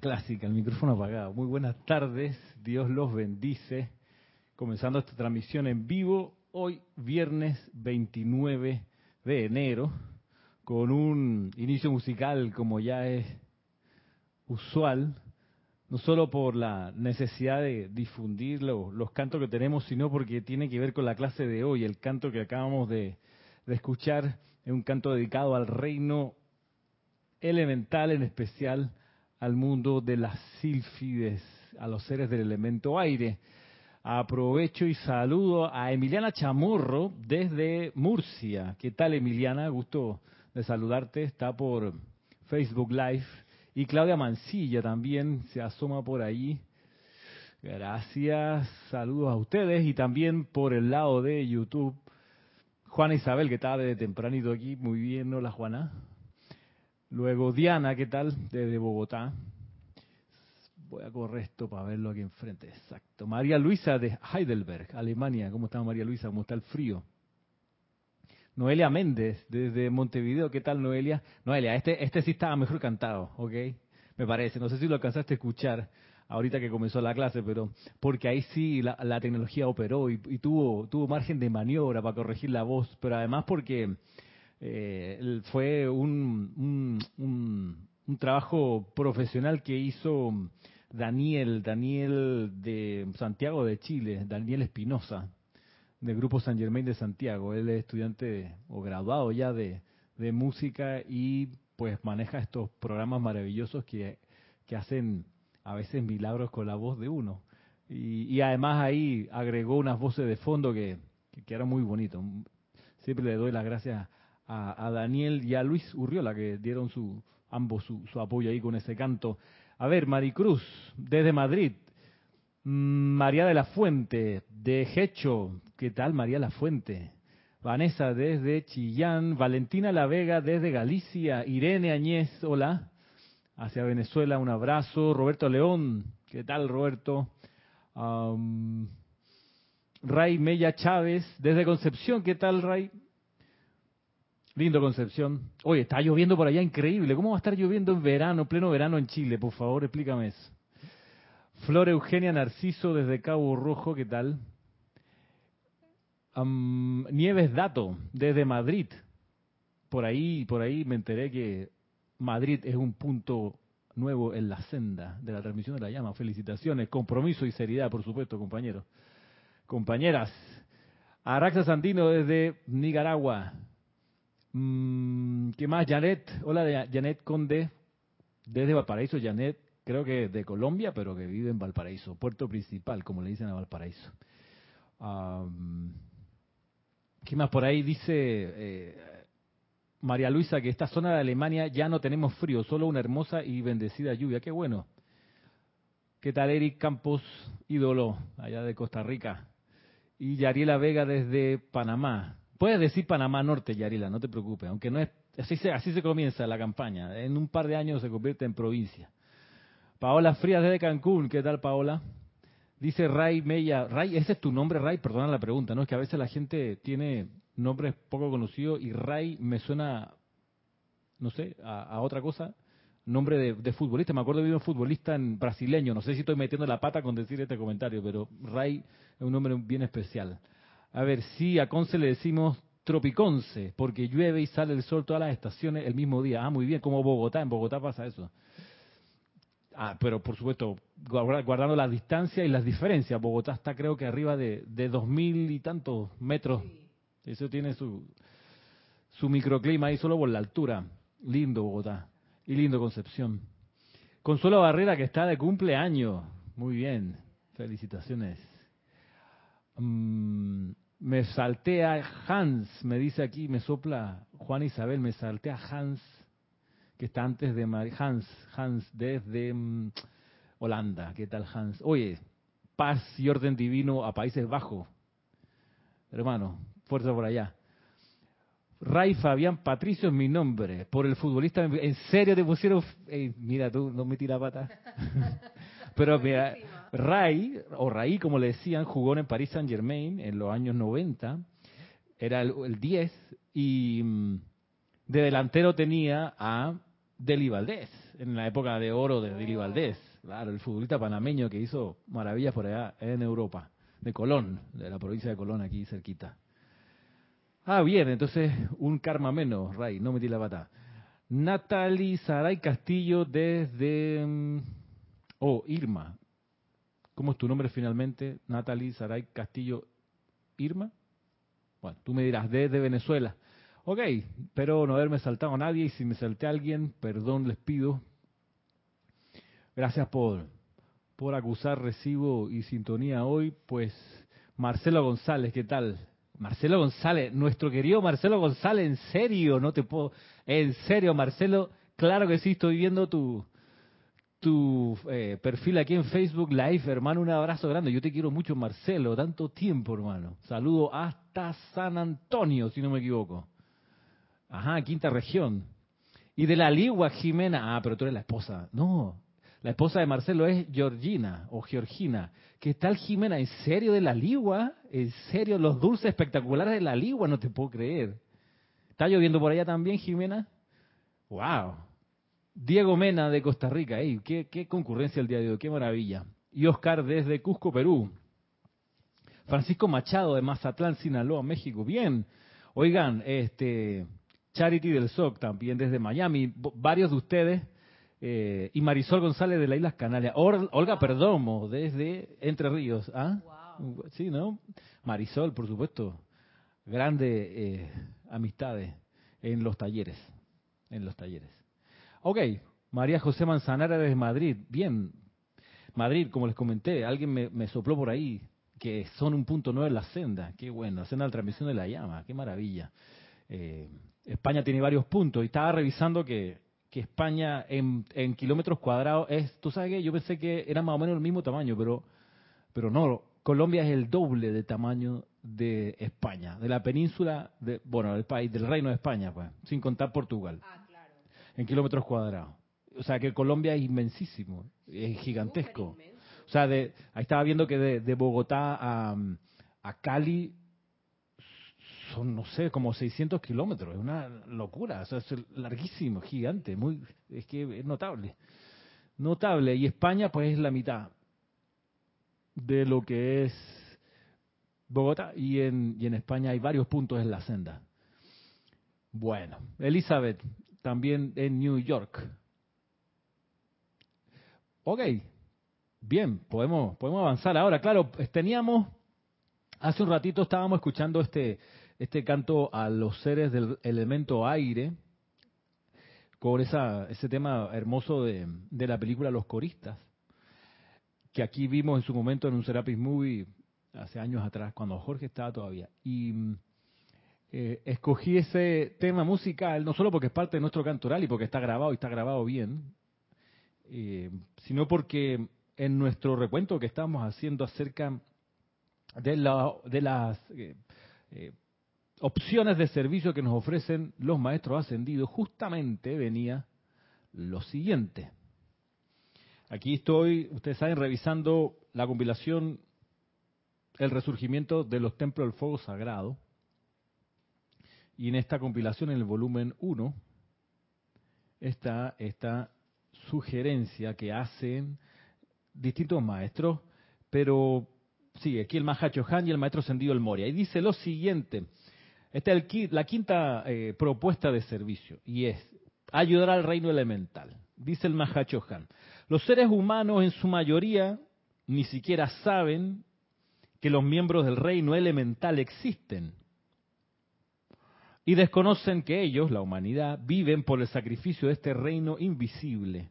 Clásica, el micrófono apagado. Muy buenas tardes, Dios los bendice. Comenzando esta transmisión en vivo, hoy viernes 29 de enero, con un inicio musical como ya es usual, no solo por la necesidad de difundir lo- los cantos que tenemos, sino porque tiene que ver con la clase de hoy. El canto que acabamos de escuchar es un canto dedicado al reino elemental, en especial al mundo de las sílfides, a los seres del elemento aire. Aprovecho y saludo a Emiliana Chamorro desde Murcia. ¿Qué tal Emiliana? Gusto de saludarte. Está por Facebook Live. Y Claudia Mancilla también se asoma por ahí. Gracias. Saludos a ustedes. Y también por el lado de YouTube. Juana Isabel, que está desde tempranito aquí. Muy bien, hola Juana. Luego Diana, ¿qué tal? Desde Bogotá. Voy a correr esto para verlo aquí enfrente. Exacto. María Luisa de Heidelberg, Alemania. ¿Cómo está María Luisa? ¿Cómo está el frío? Noelia Méndez, desde Montevideo. ¿Qué tal, Noelia? Noelia, este, este sí estaba mejor cantado, ¿ok? Me parece. No sé si lo alcanzaste a escuchar ahorita que comenzó la clase, pero porque ahí sí la, la tecnología operó y, y tuvo, tuvo margen de maniobra para corregir la voz, pero además porque eh, fue un, un, un- un trabajo profesional que hizo Daniel, Daniel de Santiago de Chile, Daniel Espinosa, del Grupo San Germain de Santiago. Él es estudiante o graduado ya de, de música y pues maneja estos programas maravillosos que, que hacen a veces milagros con la voz de uno. Y, y además ahí agregó unas voces de fondo que, que, que eran muy bonitos. Siempre le doy las gracias a, a Daniel y a Luis Urriola que dieron su ambos su, apoyo ahí con ese canto. A ver, Maricruz, desde Madrid. Mm, María de la Fuente, de Hecho. ¿Qué tal, María la Fuente? Vanessa, desde Chillán. Valentina La Vega, desde Galicia. Irene Añez, hola. Hacia Venezuela, un abrazo. Roberto León, ¿qué tal, Roberto? Ray Mella Chávez, desde Concepción, ¿qué tal, Ray? Lindo Concepción. Oye, está lloviendo por allá, increíble. ¿Cómo va a estar lloviendo en verano, pleno verano en Chile? Por favor, explícame eso. Flor Eugenia Narciso desde Cabo Rojo, ¿qué tal? Nieves Dato desde Madrid. Por ahí, por ahí me enteré que Madrid es un punto nuevo en la senda de la transmisión de la llama. Felicitaciones, compromiso y seriedad, por supuesto, compañeros. Compañeras. Araxa Sandino desde Nicaragua. Mm, ¿Qué más? Janet. Hola, Janet Conde. Desde Valparaíso, Janet, creo que de Colombia, pero que vive en Valparaíso. Puerto principal, como le dicen a Valparaíso. ¿Qué más por ahí? Dice eh, María Luisa que esta zona de Alemania ya no tenemos frío, solo una hermosa y bendecida lluvia. Qué bueno. ¿Qué tal Eric Campos, ídolo, allá de Costa Rica? Y Yariela Vega desde Panamá. Puedes decir Panamá Norte, Yariela, no te preocupes, aunque no es así se, así se comienza la campaña. En un par de años se convierte en provincia. Paola Frías desde Cancún, ¿qué tal Paola? Dice Ray Mella, Ray, ese es tu nombre Ray, perdona la pregunta, ¿no? Es que a veces la gente tiene nombres poco conocidos y Ray me suena, no sé, a, otra cosa, nombre de, futbolista, me acuerdo de un futbolista en brasileño, no sé si estoy metiendo la pata con decir este comentario, pero Ray es un nombre bien especial. A ver, sí, a Conce le decimos Tropiconce, porque llueve y sale el sol todas las estaciones el mismo día. Ah, muy bien, como Bogotá, en Bogotá pasa eso. Ah, pero por supuesto, guardando la distancia y las diferencias. Bogotá está creo que arriba de, dos mil y tantos metros. Eso tiene su, su microclima ahí solo por la altura. Lindo Bogotá. Y lindo Concepción. Consuelo Barrera que está de cumpleaños. Muy bien. Felicitaciones. Mm, me saltea Hans, me dice aquí, me sopla Juan Isabel, me saltea Hans que está antes de Hans, Hans desde mm, Holanda. ¿Qué tal Hans? Oye, paz y orden divino a Países Bajos. Hermano, fuerza por allá. Ray Fabián Patricio es mi nombre. Por el futbolista, ¿en serio te pusieron? mira, tú no me tira pata. Pero mira, Ray, o Ray como le decían, jugó en París Saint Germain en los años 90. Era el, el 10 y mm, de delantero tenía a Deli Valdés, en la época de oro de Deli Valdés, claro, el futbolista panameño que hizo maravillas por allá en Europa, de Colón, de la provincia de Colón, aquí cerquita. Ah, bien, entonces un karma menos, Ray, no metí la pata. Natalie Saray Castillo desde... Oh, Irma. ¿Cómo es tu nombre finalmente? Natalie Saray Castillo Irma. Bueno, tú me dirás, desde Venezuela. Ok, pero no haberme saltado a nadie y si me salté a alguien, perdón les pido. Gracias por, por acusar recibo y sintonía hoy. Pues Marcelo González, ¿qué tal? Marcelo González, nuestro querido Marcelo González, en serio, no te puedo, en serio Marcelo, claro que sí, estoy viendo tu, tu eh, perfil aquí en Facebook Live, hermano, un abrazo grande. Yo te quiero mucho, Marcelo, tanto tiempo, hermano. Saludo hasta San Antonio, si no me equivoco. Ajá, quinta región. Y de la Ligua, Jimena. Ah, pero tú eres la esposa. No, la esposa de Marcelo es Georgina o Georgina. ¿Qué tal Jimena? ¿En serio de la Ligua? ¿En serio los dulces espectaculares de la Ligua? No te puedo creer. ¿Está lloviendo por allá también, Jimena? ¡Wow! Diego Mena de Costa Rica. Ey, qué, qué concurrencia el día de hoy! ¡Qué maravilla! Y Oscar desde Cusco, Perú. Francisco Machado de Mazatlán, Sinaloa, México. Bien. Oigan, este, Charity del SOC también desde Miami, varios de ustedes, eh, y Marisol González de las Islas Canarias, Olga Perdomo desde Entre Ríos, ¿ah? Sí, ¿no? Marisol, por supuesto, grandes eh, amistades en los talleres, en los talleres. Ok, María José Manzanara desde Madrid, bien, Madrid, como les comenté, alguien me, sopló por ahí que son un punto nueve en la senda, qué bueno, la senda de la transmisión de la llama, qué maravilla. Eh, España tiene varios puntos y estaba revisando que, España en, kilómetros cuadrados es, tú sabes que yo pensé que era más o menos el mismo tamaño, pero, pero no, Colombia es el doble de tamaño de España, de la península, de, bueno, del país, del reino de España, pues, sin contar Portugal. Ah. En kilómetros cuadrados. O sea que Colombia es inmensísimo, es gigantesco. O sea, de, ahí estaba viendo que de, Bogotá a, a Cali son, no sé, como 600 kilómetros. Es una locura. O sea, es larguísimo, gigante. muy Es que es notable. Notable. Y España, pues, es la mitad de lo que es Bogotá. Y en, y en España hay varios puntos en la senda. Bueno, Elizabeth, también en New York. Ok, bien, podemos, podemos avanzar ahora. Claro, teníamos, hace un ratito estábamos escuchando este, este canto a los seres del elemento aire, con esa, ese tema hermoso de, la película Los Coristas, que aquí vimos en su momento en un Serapis Movie hace años atrás, cuando Jorge estaba todavía. Y eh, escogí ese tema musical, no solo porque es parte de nuestro cantoral y porque está grabado y está grabado bien, eh, sino porque en nuestro recuento que estamos haciendo acerca de, la, de las eh, opciones de servicio que nos ofrecen los maestros ascendidos, justamente venía lo siguiente. Aquí estoy, ustedes saben, revisando la compilación El resurgimiento de los templos del fuego sagrado. Y en esta compilación, en el volumen 1, está esta sugerencia que hacen distintos maestros, pero sí, aquí el Mahacho Han y el maestro Sendido el Moria. Y dice lo siguiente, esta es la quinta eh, propuesta de servicio, y es ayudar al reino elemental. Dice el Mahacho Han, los seres humanos en su mayoría ni siquiera saben que los miembros del reino elemental existen y desconocen que ellos, la humanidad, viven por el sacrificio de este reino invisible,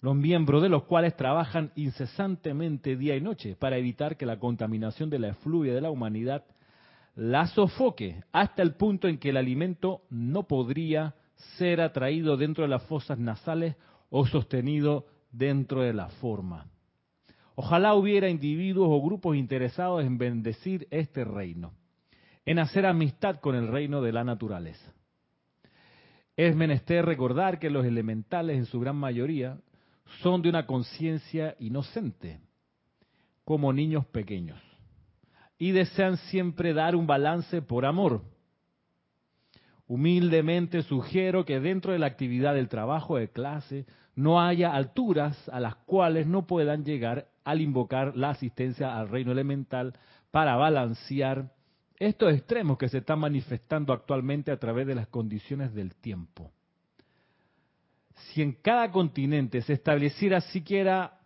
los miembros de los cuales trabajan incesantemente día y noche para evitar que la contaminación de la efluvia de la humanidad la sofoque hasta el punto en que el alimento no podría ser atraído dentro de las fosas nasales o sostenido dentro de la forma. Ojalá hubiera individuos o grupos interesados en bendecir este reino en hacer amistad con el reino de la naturaleza. Es menester recordar que los elementales en su gran mayoría son de una conciencia inocente, como niños pequeños, y desean siempre dar un balance por amor. Humildemente sugiero que dentro de la actividad del trabajo de clase no haya alturas a las cuales no puedan llegar al invocar la asistencia al reino elemental para balancear estos extremos que se están manifestando actualmente a través de las condiciones del tiempo. Si en cada continente se estableciera siquiera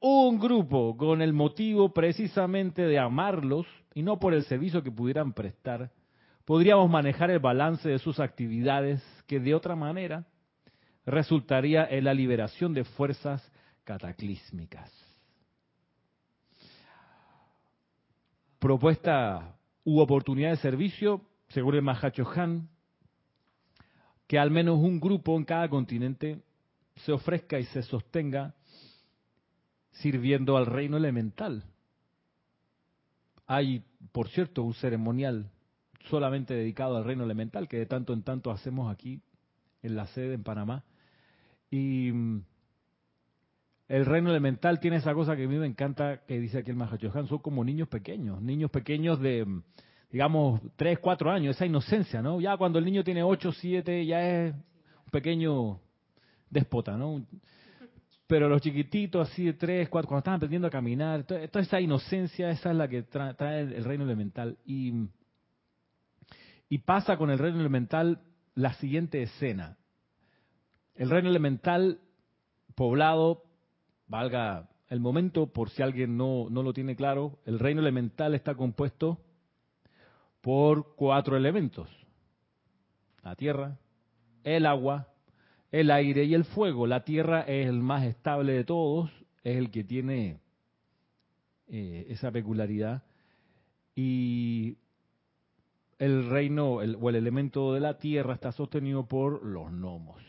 un grupo con el motivo precisamente de amarlos y no por el servicio que pudieran prestar, podríamos manejar el balance de sus actividades que de otra manera resultaría en la liberación de fuerzas cataclísmicas. Propuesta u oportunidad de servicio, según el Mahacho Han, que al menos un grupo en cada continente se ofrezca y se sostenga sirviendo al reino elemental. Hay, por cierto, un ceremonial solamente dedicado al reino elemental que de tanto en tanto hacemos aquí en la sede en Panamá. Y mm, el reino elemental tiene esa cosa que a mí me encanta, que dice aquí el Mahachohan, son como niños pequeños, niños pequeños de, digamos, 3, 4 años, esa inocencia, ¿no? Ya cuando el niño tiene 8, 7, ya es un pequeño déspota, ¿no? Pero los chiquititos así de 3, 4, cuando están aprendiendo a caminar, toda, esa inocencia, esa es la que trae el reino elemental. Y, y pasa con el reino elemental la siguiente escena. El reino elemental poblado valga el momento, por si alguien no, no lo tiene claro, el reino elemental está compuesto por cuatro elementos. La tierra, el agua, el aire y el fuego. La tierra es el más estable de todos, es el que tiene eh, esa peculiaridad. Y el reino o el elemento de la tierra está sostenido por los gnomos.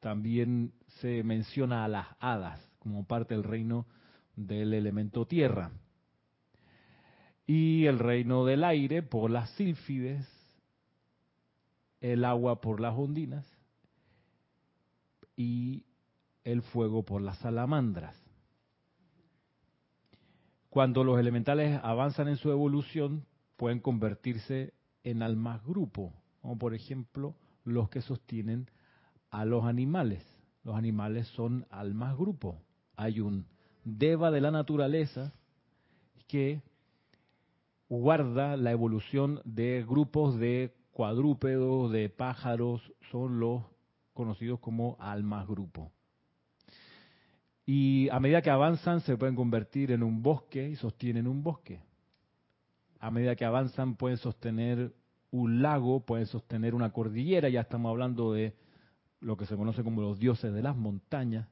También se menciona a las hadas como parte del reino del elemento tierra. Y el reino del aire por las sílfides, el agua por las ondinas y el fuego por las salamandras. Cuando los elementales avanzan en su evolución, pueden convertirse en almas grupo, como por ejemplo los que sostienen a los animales. Los animales son almas grupo. Hay un deva de la naturaleza que guarda la evolución de grupos de cuadrúpedos, de pájaros, son los conocidos como almas grupo. Y a medida que avanzan se pueden convertir en un bosque y sostienen un bosque. A medida que avanzan pueden sostener un lago, pueden sostener una cordillera, ya estamos hablando de lo que se conoce como los dioses de las montañas.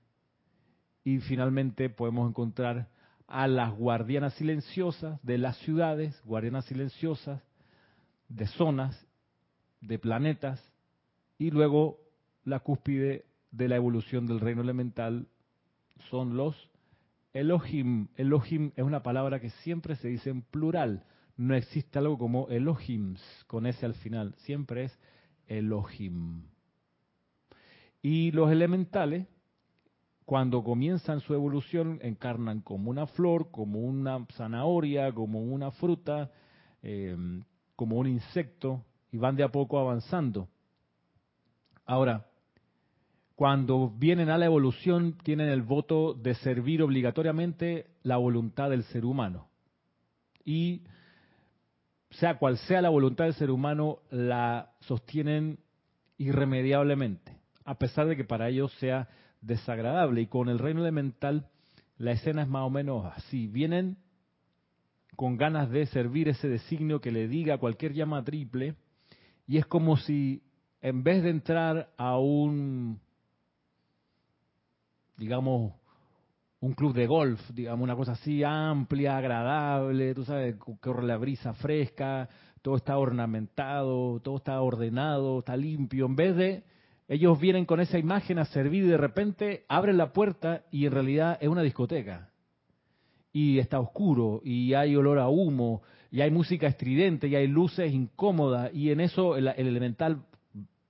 Y finalmente podemos encontrar a las guardianas silenciosas de las ciudades, guardianas silenciosas de zonas, de planetas, y luego la cúspide de la evolución del reino elemental son los Elohim. Elohim es una palabra que siempre se dice en plural. No existe algo como Elohims con ese al final. Siempre es Elohim. Y los elementales cuando comienzan su evolución encarnan como una flor, como una zanahoria, como una fruta, eh, como un insecto y van de a poco avanzando. Ahora, cuando vienen a la evolución tienen el voto de servir obligatoriamente la voluntad del ser humano. Y sea cual sea la voluntad del ser humano, la sostienen irremediablemente, a pesar de que para ellos sea desagradable. Y con el reino elemental la escena es más o menos así. Vienen con ganas de servir ese designio que le diga cualquier llama triple, y es como si en vez de entrar a un, digamos, un club de golf, digamos, una cosa así amplia, agradable, tú sabes, corre la brisa fresca, todo está ornamentado, todo está ordenado, está limpio, en vez de ellos vienen con esa imagen a servir y de repente abren la puerta y en realidad es una discoteca. Y está oscuro y hay olor a humo y hay música estridente y hay luces incómodas y en eso el, elemental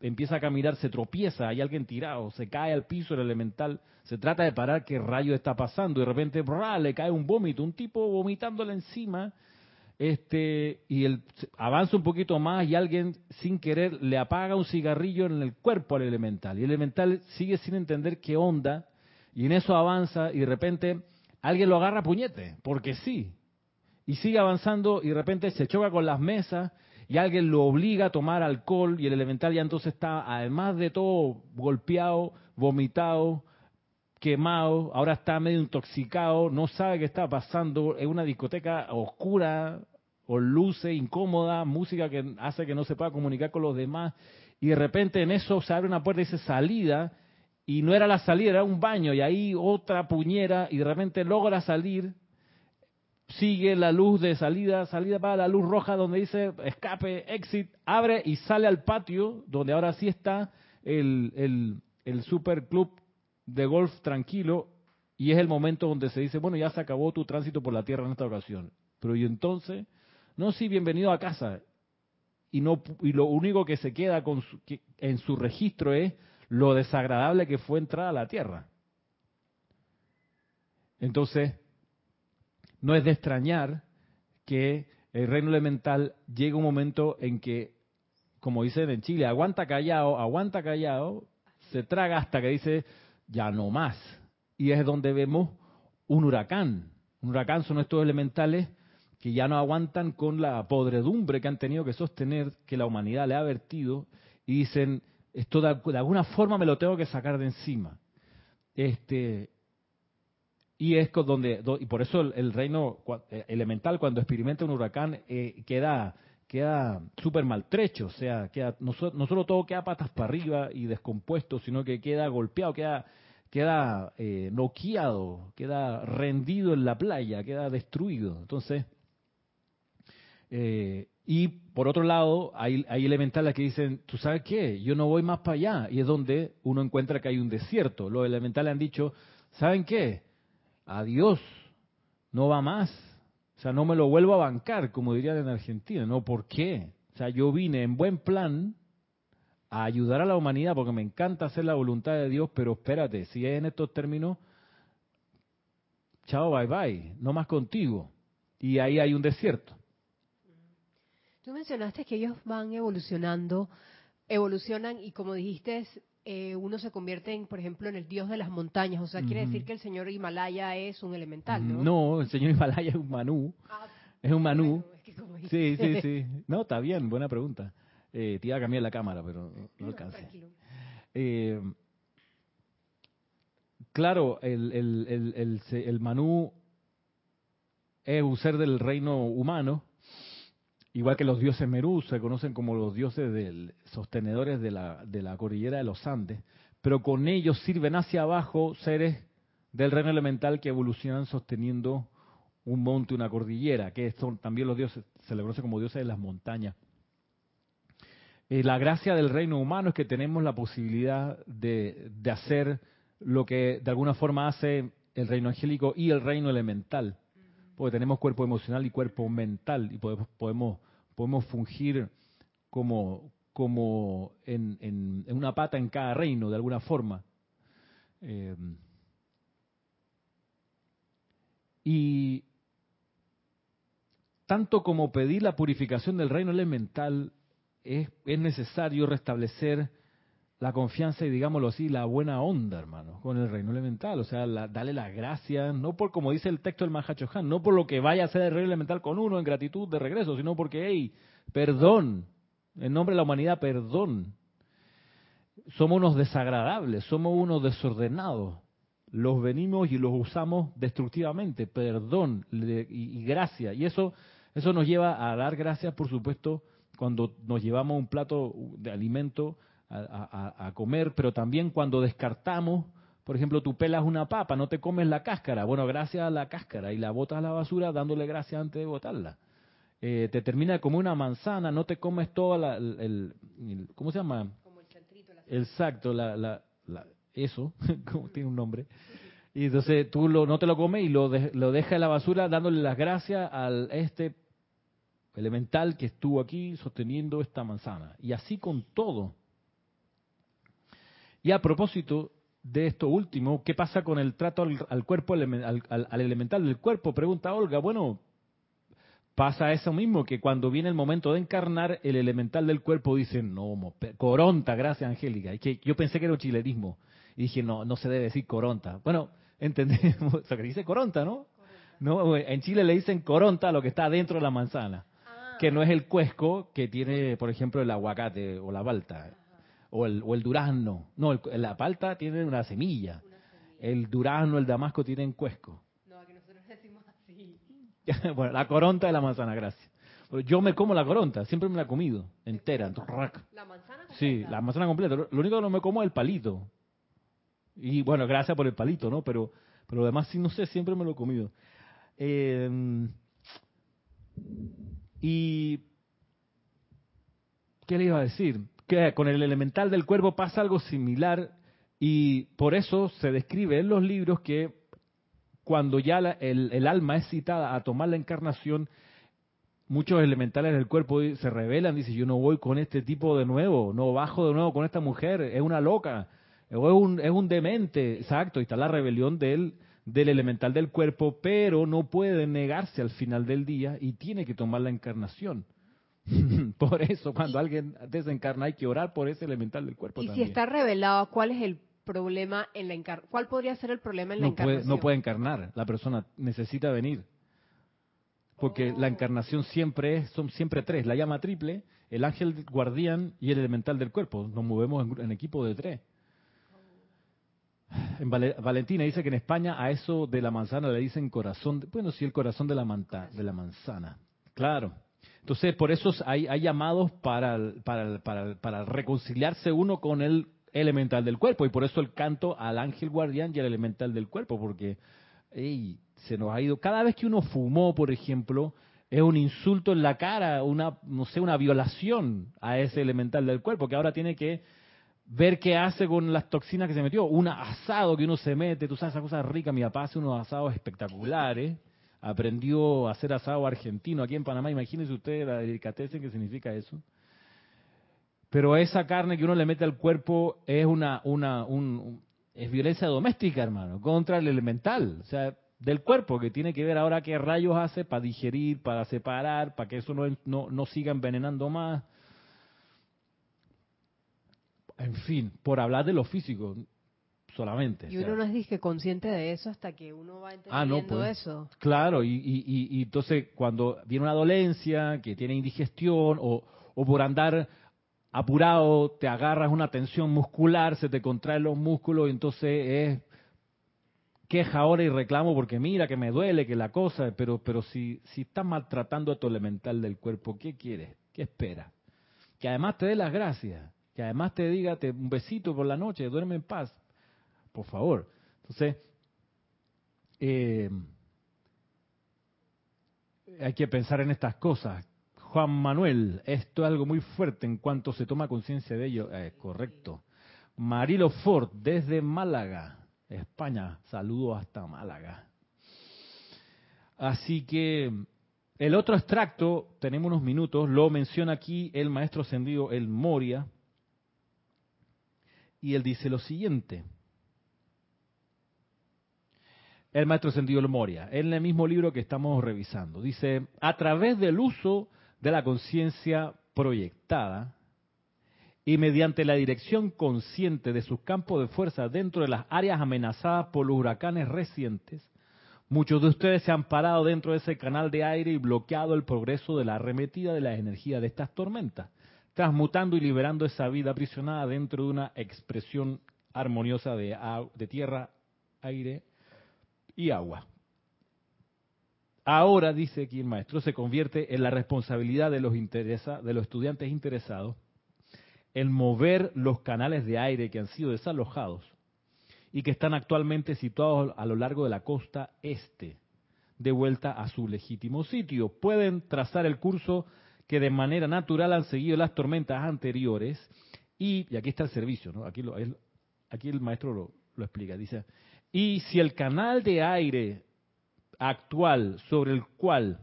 empieza a caminar, se tropieza, hay alguien tirado, se cae al piso el elemental, se trata de parar qué rayo está pasando y de repente le cae un vómito, un tipo vomitándole encima este y él avanza un poquito más y alguien sin querer le apaga un cigarrillo en el cuerpo al elemental. Y el elemental sigue sin entender qué onda y en eso avanza y de repente alguien lo agarra a puñete porque sí. Y sigue avanzando y de repente se choca con las mesas y alguien lo obliga a tomar alcohol y el elemental ya entonces está además de todo golpeado vomitado quemado, ahora está medio intoxicado, no sabe qué está pasando, es una discoteca oscura, con luces, incómoda, música que hace que no se pueda comunicar con los demás, y de repente en eso se abre una puerta y dice salida, y no era la salida, era un baño, y ahí otra puñera, y de repente logra salir, sigue la luz de salida, salida para la luz roja donde dice escape, exit, abre y sale al patio, donde ahora sí está el, el, el super club de golf tranquilo y es el momento donde se dice, bueno, ya se acabó tu tránsito por la tierra en esta ocasión. Pero y entonces, no, sí, bienvenido a casa. Y, no, y lo único que se queda con en su registro es lo desagradable que fue entrar a la tierra. Entonces, no es de extrañar que el reino elemental llegue un momento en que, como dicen en Chile, aguanta callado, aguanta callado, se traga hasta que dice, ya no más. Y es donde vemos un huracán. Un huracán son estos elementales que ya no aguantan con la podredumbre que han tenido que sostener, que la humanidad le ha vertido, y dicen, esto de, alguna forma me lo tengo que sacar de encima. Este, y es donde, y por eso el, reino eh, elemental cuando experimenta un huracán eh, queda queda súper maltrecho, o sea, queda, no, solo todo queda patas para arriba y descompuesto, sino que queda golpeado, queda, queda eh, noqueado, queda rendido en la playa, queda destruido. Entonces, eh, y por otro lado, hay, hay elementales que dicen, ¿tú sabes qué? Yo no voy más para allá. Y es donde uno encuentra que hay un desierto. Los elementales han dicho, ¿saben qué? Adiós, no va más o sea, no me lo vuelvo a bancar, como dirían en Argentina. No, ¿por qué? O sea, yo vine en buen plan a ayudar a la humanidad porque me encanta hacer la voluntad de Dios, pero espérate, si es en estos términos, chao, bye bye, no más contigo. Y ahí hay un desierto. Tú mencionaste que ellos van evolucionando, evolucionan y como dijiste, eh, uno se convierte en, por ejemplo, en el dios de las montañas. O sea, quiere decir que el señor Himalaya es un elemental, ¿no? No, el señor Himalaya es un manú. Ah, es un manú. sí, sí, sí. No, está bien, buena pregunta. Eh, te iba a cambiar la cámara, pero no, alcancé. Eh, claro, el, el, el, el, manú es un ser del reino humano, Igual que los dioses Merú se conocen como los dioses del, sostenedores de la, de la cordillera de los Andes, pero con ellos sirven hacia abajo seres del reino elemental que evolucionan sosteniendo un monte, una cordillera, que son también los dioses, se le conoce como dioses de las montañas. Eh, la gracia del reino humano es que tenemos la posibilidad de, de hacer lo que de alguna forma hace el reino angélico y el reino elemental porque tenemos cuerpo emocional y cuerpo mental y podemos, podemos, podemos fungir como, como en, en, una pata en cada reino, de alguna forma. Eh, y tanto como pedir la purificación del reino elemental, es, es necesario restablecer la confianza y digámoslo así, la buena onda, hermano, con el reino elemental. O sea, dale las gracias, no por como dice el texto del Mahachohan, no por lo que vaya a hacer el reino elemental con uno en gratitud de regreso, sino porque, hey, perdón, en nombre de la humanidad, perdón. Somos unos desagradables, somos unos desordenados. Los venimos y los usamos destructivamente, perdón y, y gracia. Y eso, eso nos lleva a dar gracias, por supuesto, cuando nos llevamos un plato de alimento a, comer, pero también cuando descartamos, por ejemplo, tú pelas una papa, no te comes la cáscara, bueno, gracias a la cáscara, y la botas a la basura dándole gracias antes de botarla. Eh, te termina de comer una manzana, no te comes toda la, el, ¿cómo se llama? Como el chantrito. Exacto, la, la, eso, como tiene un nombre. Y entonces tú lo, no te lo comes y lo, lo dejas en la basura dándole las gracias al este elemental que estuvo aquí sosteniendo esta manzana. Y así con todo. Y a propósito de esto último, ¿qué pasa con el trato al, cuerpo, al, elemental del cuerpo? Pregunta Olga. Bueno, pasa eso mismo, que cuando viene el momento de encarnar, el elemental del cuerpo dice, no, coronta, gracias Angélica. Es que yo pensé que era un chilerismo. Y dije, no, no se debe decir coronta. Bueno, entendemos, o sea, que dice coronta, ¿no? No, en Chile le dicen coronta a lo que está dentro de la manzana, ah. que no es el cuesco que tiene, por ejemplo, el aguacate o la balta o el, o el durazno. No, la palta tiene una semilla. El durazno, el damasco tienen cuesco. No, que nosotros decimos así. bueno, la coronta de la manzana, gracias. Yo me como la coronta, siempre me la he comido entera. ¿La manzana completa? Sí, la manzana completa. Lo único que no me como es el palito. Y bueno, gracias por el palito, ¿no? Pero, pero además, sí, no sé, siempre me lo he comido. Eh, y. ¿Qué le iba a decir? Que con el elemental del cuerpo pasa algo similar y por eso se describe en los libros que cuando ya el, alma es citada a tomar la encarnación, muchos elementales del cuerpo se revelan, dice, yo no voy con este tipo de nuevo, no bajo de nuevo con esta mujer, es una loca, o es un, es un demente, exacto, y está la rebelión del elemental del cuerpo, pero no puede negarse al final del día y tiene que tomar la encarnación. por eso, cuando alguien desencarna, hay que orar por ese elemental del cuerpo. Y si está revelado, ¿cuál es el problema en la encarnación? ¿Cuál podría ser el problema en la encarnación? no puede encarnar, la persona necesita venir. Porque la oh. encarnación siempre es, son siempre tres, la llama triple, el ángel guardián y el elemental del cuerpo. Nos movemos en, equipo de tres. En Valentina dice que en España a eso de la manzana le dicen corazón, bueno, sí, el corazón de la, de la manzana. Claro, entonces, por eso hay, llamados para, para, reconciliarse uno con el elemental del cuerpo, y por eso el canto al ángel guardián y al elemental del cuerpo, porque se nos ha ido. Cada vez que uno fumó, por ejemplo, es un insulto en la cara, una, no sé, una violación a ese elemental del cuerpo, que ahora tiene que ver qué hace con las toxinas que se metió. Un asado que uno se mete, tú sabes esas cosas ricas, mi papá hace unos asados espectaculares aprendió a hacer asado argentino aquí en Panamá. Imagínese usted la delicatessen que significa eso. Pero esa carne que uno le mete al cuerpo es una, una, un, es violencia doméstica, hermano, contra el elemental, o sea, del cuerpo, que tiene que ver ahora qué rayos hace para digerir, para separar, para que eso no, no, no siga envenenando más. En fin, por hablar de lo físico, solamente. Y uno no es disque consciente de eso hasta que uno va ah, entendiendo pues. eso. Claro, y, y, y, entonces cuando viene una dolencia, que tiene indigestión, o, o por andar apurado te agarras una tensión muscular, se te contraen los músculos, y entonces es queja ahora y reclamo porque mira que me duele, que la cosa, pero, pero si, si estás maltratando a tu elemental del cuerpo, ¿qué quieres? ¿Qué esperas? Que además te dé las gracias, que además te diga te, un besito por la noche, duerme en paz por favor. Entonces, eh, hay que pensar en estas cosas. Juan Manuel, esto es algo muy fuerte en cuanto se toma conciencia de ello. Eh, correcto. Marilo Ford, desde Málaga, España. Saludo hasta Málaga. Así que el otro extracto, tenemos unos minutos, lo menciona aquí el maestro ascendido, el Moria. Y él dice lo siguiente. El maestro Sendido Moria, en el mismo libro que estamos revisando. Dice, a través del uso de la conciencia proyectada y mediante la dirección consciente de sus campos de fuerza dentro de las áreas amenazadas por los huracanes recientes, muchos de ustedes se han parado dentro de ese canal de aire y bloqueado el progreso de la arremetida de la energía de estas tormentas, transmutando y liberando esa vida aprisionada dentro de una expresión armoniosa de tierra, aire y agua. Ahora, dice aquí el maestro, se convierte en la responsabilidad de los, interesa, de los estudiantes interesados el mover los canales de aire que han sido desalojados y que están actualmente situados a lo largo de la costa este, de vuelta a su legítimo sitio. Pueden trazar el curso que de manera natural han seguido las tormentas anteriores y, y aquí está el servicio, ¿no? aquí, lo, aquí el maestro lo, lo explica, dice, y si el canal de aire actual sobre el cual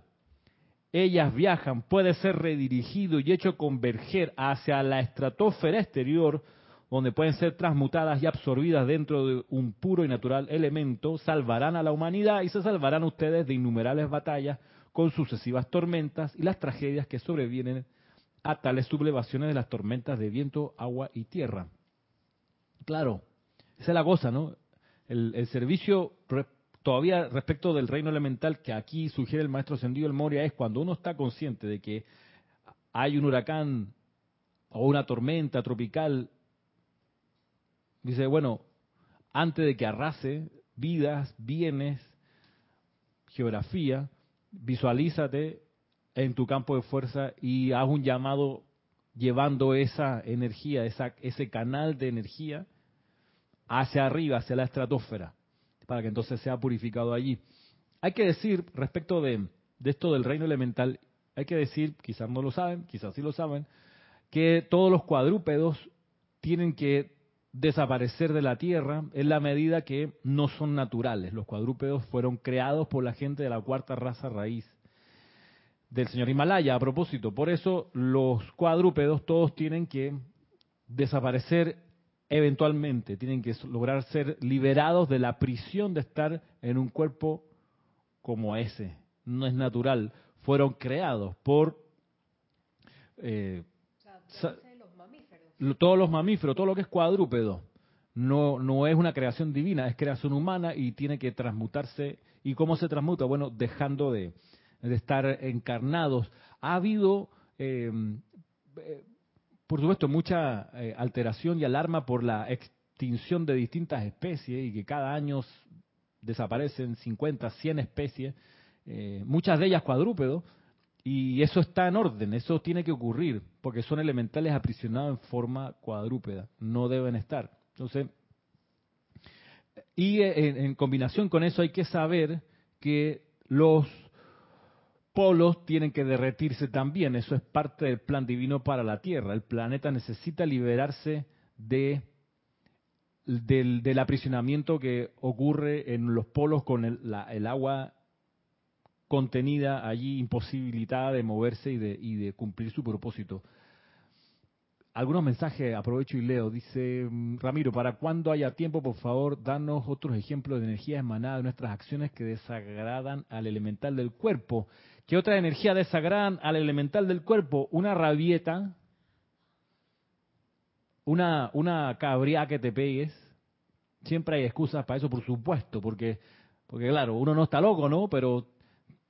ellas viajan puede ser redirigido y hecho converger hacia la estratosfera exterior, donde pueden ser transmutadas y absorbidas dentro de un puro y natural elemento, salvarán a la humanidad y se salvarán ustedes de innumerables batallas con sucesivas tormentas y las tragedias que sobrevienen a tales sublevaciones de las tormentas de viento, agua y tierra. Claro, esa es la cosa, ¿no? El, servicio todavía respecto del reino elemental que aquí sugiere el maestro Sendido el Moria es cuando uno está consciente de que hay un huracán o una tormenta tropical, dice, bueno, antes de que arrase vidas, bienes, geografía, visualízate en tu campo de fuerza y haz un llamado llevando esa energía, esa, ese canal de energía hacia arriba, hacia la estratosfera para que entonces sea purificado allí. Hay que decir, respecto de, esto del reino elemental, hay que decir, quizás no lo saben, quizás sí lo saben, que todos los cuadrúpedos tienen que desaparecer de la Tierra en la medida que no son naturales. Los cuadrúpedos fueron creados por la gente de la cuarta raza raíz del señor Himalaya. A propósito, por eso los cuadrúpedos todos tienen que desaparecer eventualmente tienen que lograr ser liberados de la prisión de estar en un cuerpo como ese. No es natural. Fueron creados por eh, todos los mamíferos, todo lo que es cuadrúpedo. No, no es una creación divina, es creación humana y tiene que transmutarse. ¿Y cómo se transmuta? Bueno, dejando de, estar encarnados. Ha habido eh, eh, por supuesto, mucha eh, alteración y alarma por la extinción de distintas especies y que cada año desaparecen 50, 100 especies, eh, muchas de ellas cuadrúpedos, y eso está en orden, eso tiene que ocurrir, porque son elementales aprisionados en forma cuadrúpeda, no deben estar. Entonces, y eh, en combinación con eso hay que saber que los polos tienen que derretirse también. Eso es parte del plan divino para la Tierra. El planeta necesita liberarse de del, aprisionamiento que ocurre en los polos con el, el, agua contenida allí, imposibilitada de moverse y de, y de cumplir su propósito. Algunos mensajes aprovecho y leo. Dice mm, Ramiro, para cuando haya tiempo, por favor, danos otros ejemplos de energía emanada de nuestras acciones que desagradan al elemental del cuerpo. ¿Qué otra energía desagradan al elemental del cuerpo? Una rabieta, una, una cabría que te pegues. Siempre hay excusas para eso, por supuesto, porque, porque claro, uno no está loco, ¿no? Pero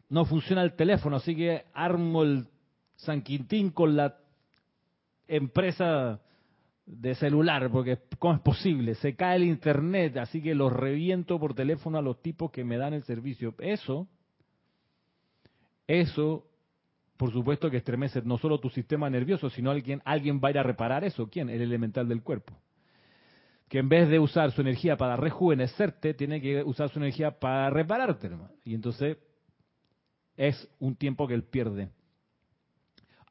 no funciona el teléfono, así que armo el San Quintín con la empresa de celular, porque ¿cómo es posible? Se cae el internet, así que los reviento por teléfono a los tipos que me dan el servicio. Eso eso, por supuesto que estremece no solo tu sistema nervioso, sino alguien, alguien va a ir a reparar eso. ¿Quién? El elemental del cuerpo. Que en vez de usar su energía para rejuvenecerte, tiene que usar su energía para repararte. Y entonces es un tiempo que él pierde.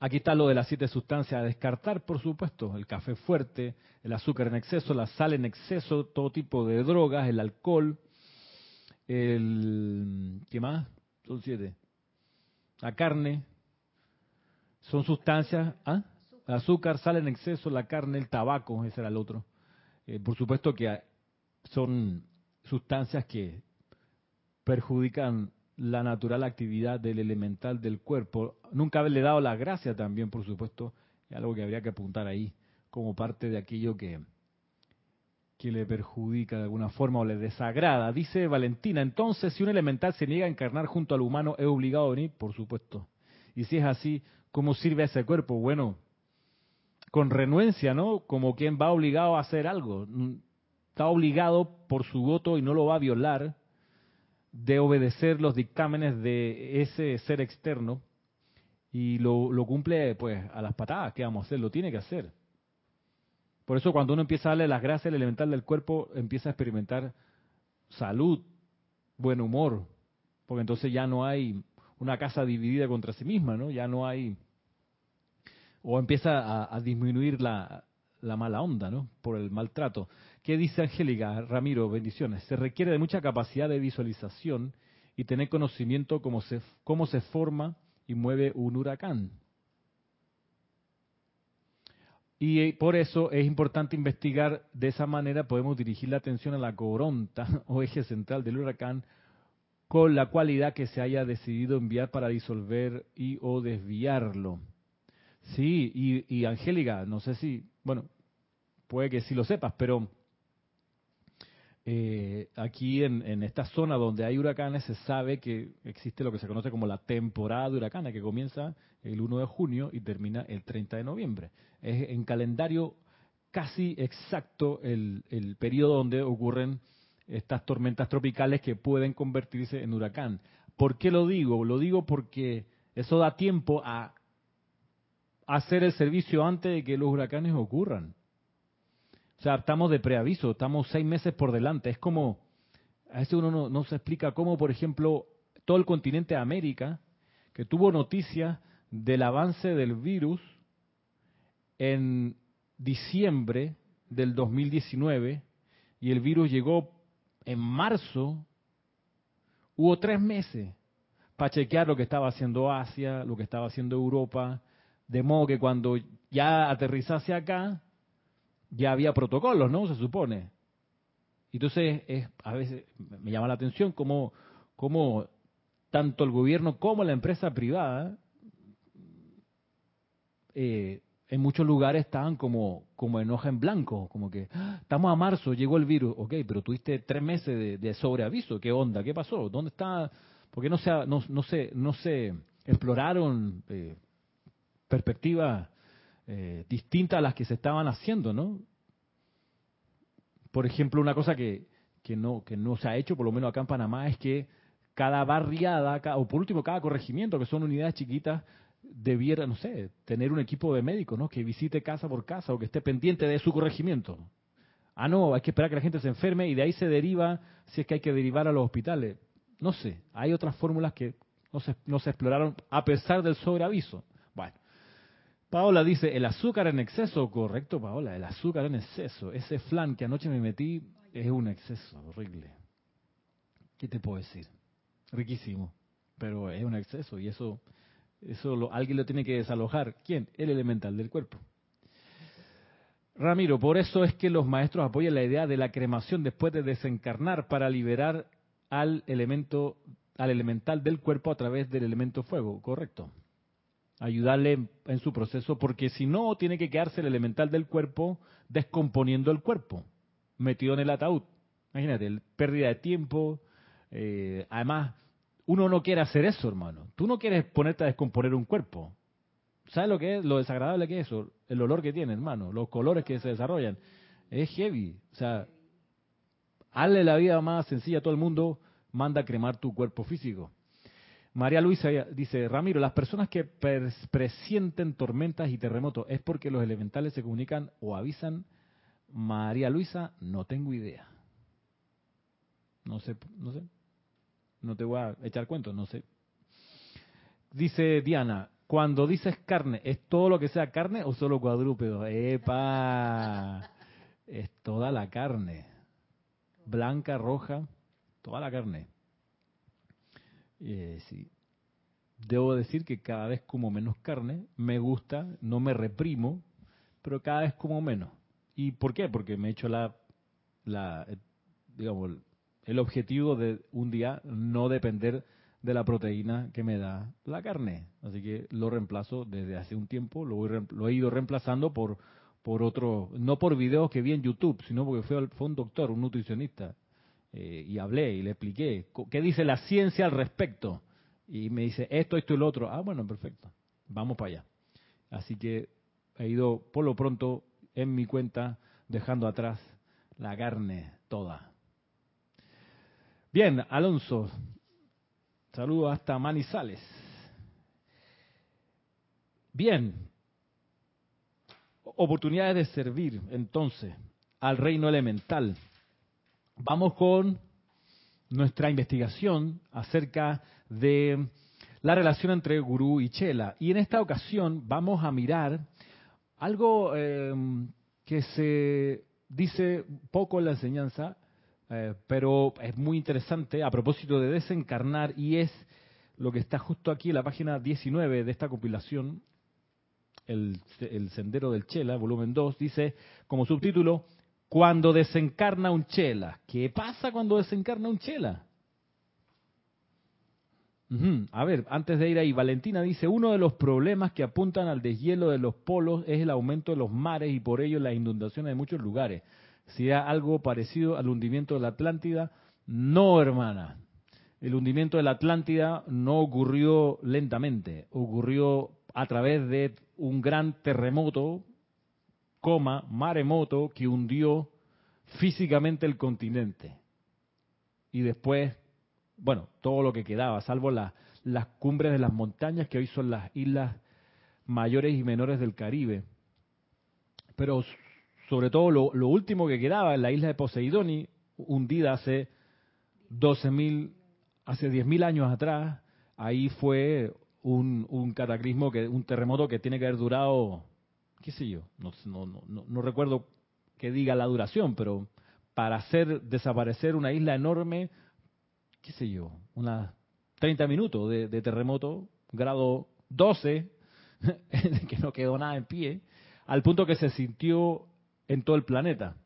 Aquí está lo de las siete sustancias a descartar, por supuesto, el café fuerte, el azúcar en exceso, la sal en exceso, todo tipo de drogas, el alcohol, el... ¿qué más? Son siete la carne, son sustancias, ¿ah? azúcar, sal en exceso, la carne, el tabaco, ese era el otro. Eh, por supuesto que son sustancias que perjudican la natural actividad del elemental del cuerpo. Nunca haberle dado la gracia también, por supuesto, es algo que habría que apuntar ahí como parte de aquello que, que le perjudica de alguna forma o le desagrada. Dice Valentina, entonces si un elemental se niega a encarnar junto al humano, ¿es obligado a venir? Por supuesto. Y si es así, ¿cómo sirve ese cuerpo? Bueno, con renuencia, ¿no? Como quien va obligado a hacer algo. Está obligado por su voto y no lo va a violar de obedecer los dictámenes de ese ser externo y lo, lo cumple pues a las patadas, ¿qué vamos a hacer? Lo tiene que hacer. Por eso cuando uno empieza a darle las gracias al elemental del cuerpo, empieza a experimentar salud, buen humor, porque entonces ya no hay una casa dividida contra sí misma, ¿no? Ya no hay... O empieza a, disminuir la, la mala onda, ¿no? Por el maltrato. ¿Qué dice Angélica? Ramiro, bendiciones. Se requiere de mucha capacidad de visualización y tener conocimiento cómo se, cómo se forma y mueve un huracán. Y eh, por eso es importante investigar, de esa manera podemos dirigir la atención a la coronta o eje central del huracán con la cualidad que se haya decidido enviar para disolver y o desviarlo. Sí, y, y Angélica, no sé si, bueno, puede que sí lo sepas, pero eh, aquí en, esta zona donde hay huracanes se sabe que existe lo que se conoce como la temporada de huracanes, que comienza el 1 de junio y termina el 30 de noviembre. Es en calendario casi exacto el, el periodo donde ocurren estas tormentas tropicales que pueden convertirse en huracán. ¿Por qué lo digo? Lo digo porque eso da tiempo a hacer el servicio antes de que los huracanes ocurran. O sea, estamos de preaviso, estamos seis meses por delante. Es como, a veces uno no, se explica cómo, por ejemplo, todo el continente de América, que tuvo noticia del avance del virus en diciembre del 2019 y el virus llegó en marzo, hubo tres meses para chequear lo que estaba haciendo Asia, lo que estaba haciendo Europa, de modo que cuando ya aterrizase acá, ya había protocolos, ¿no? Se supone. Entonces, es, a veces me llama la atención cómo, cómo tanto el gobierno como la empresa privada eh, en muchos lugares estaban como, como en hoja en blanco, como que ah, estamos a marzo, llegó el virus, ok, pero tuviste tres meses de, sobreaviso, ¿qué onda? ¿Qué pasó? ¿Dónde está? ¿Por qué no se, no, no se, no se exploraron eh, perspectivas eh, distintas a las que se estaban haciendo, ¿no? Por ejemplo, una cosa que, que, no, que no se ha hecho, por lo menos acá en Panamá, es que cada barriada, o por último cada corregimiento, que son unidades chiquitas, debiera, no sé, tener un equipo de médicos, ¿no? Que visite casa por casa o que esté pendiente de su corregimiento. Ah, no, hay que esperar que la gente se enferme y de ahí se deriva si es que hay que derivar a los hospitales. No sé, hay otras fórmulas que no se, no se exploraron a pesar del sobreaviso. Paola dice, el azúcar en exceso, correcto Paola, el azúcar en exceso. Ese flan que anoche me metí es un exceso horrible. ¿Qué te puedo decir? Riquísimo, pero es un exceso y eso, eso lo, alguien lo tiene que desalojar. ¿Quién? El elemental del cuerpo. Ramiro, por eso es que los maestros apoyan la idea de la cremación después de desencarnar para liberar al elemento, al elemental del cuerpo a través del elemento fuego, correcto ayudarle en su proceso, porque si no, tiene que quedarse el elemental del cuerpo descomponiendo el cuerpo, metido en el ataúd. Imagínate, pérdida de tiempo. Eh, además, uno no quiere hacer eso, hermano. Tú no quieres ponerte a descomponer un cuerpo. ¿Sabes lo que es? Lo desagradable que es eso. El olor que tiene, hermano. Los colores que se desarrollan. Es heavy. O sea, hazle la vida más sencilla a todo el mundo. Manda a cremar tu cuerpo físico. María Luisa dice, Ramiro, las personas que presienten tormentas y terremotos, ¿es porque los elementales se comunican o avisan? María Luisa, no tengo idea. No sé, no sé. No te voy a echar cuentos, no sé. Dice Diana, cuando dices carne, ¿es todo lo que sea carne o solo cuadrúpedo? ¡Epa! Es toda la carne. Blanca, roja, toda la carne. Eh, sí. Debo decir que cada vez como menos carne, me gusta, no me reprimo, pero cada vez como menos. ¿Y por qué? Porque me he hecho la, la eh, digamos, el objetivo de un día no depender de la proteína que me da la carne. Así que lo reemplazo desde hace un tiempo, lo, lo he ido reemplazando por, por otro, no por videos que vi en YouTube, sino porque fue, fue un doctor, un nutricionista, eh, y hablé y le expliqué qué dice la ciencia al respecto. Y me dice esto, esto y lo otro. Ah, bueno, perfecto. Vamos para allá. Así que he ido por lo pronto en mi cuenta dejando atrás la carne toda. Bien, Alonso, saludo hasta Manizales. Bien, oportunidades de servir entonces al reino elemental. Vamos con nuestra investigación acerca de la relación entre gurú y chela. Y en esta ocasión vamos a mirar algo eh, que se dice poco en la enseñanza, eh, pero es muy interesante a propósito de desencarnar y es lo que está justo aquí en la página 19 de esta compilación, el, el Sendero del Chela, volumen 2, dice como subtítulo, cuando desencarna un chela. ¿Qué pasa cuando desencarna un chela? A ver, antes de ir ahí, Valentina dice, uno de los problemas que apuntan al deshielo de los polos es el aumento de los mares y por ello la inundación de muchos lugares. ¿Sería algo parecido al hundimiento de la Atlántida? No, hermana. El hundimiento de la Atlántida no ocurrió lentamente, ocurrió a través de un gran terremoto, coma, maremoto, que hundió físicamente el continente. Y después bueno, todo lo que quedaba, salvo las cumbres de las montañas que hoy son las islas mayores y menores del Caribe. Pero sobre todo lo, último que quedaba en la isla de Poseidoni, hundida hace 12.000, hace 10.000 años atrás, ahí fue un, un, cataclismo, que, un terremoto que tiene que haber durado, qué sé yo, no, no, no, no recuerdo que diga la duración, pero para hacer desaparecer una isla enorme qué sé yo, unas 30 minutos de, terremoto, grado 12, que no quedó nada en pie, al punto que se sintió en todo el planeta.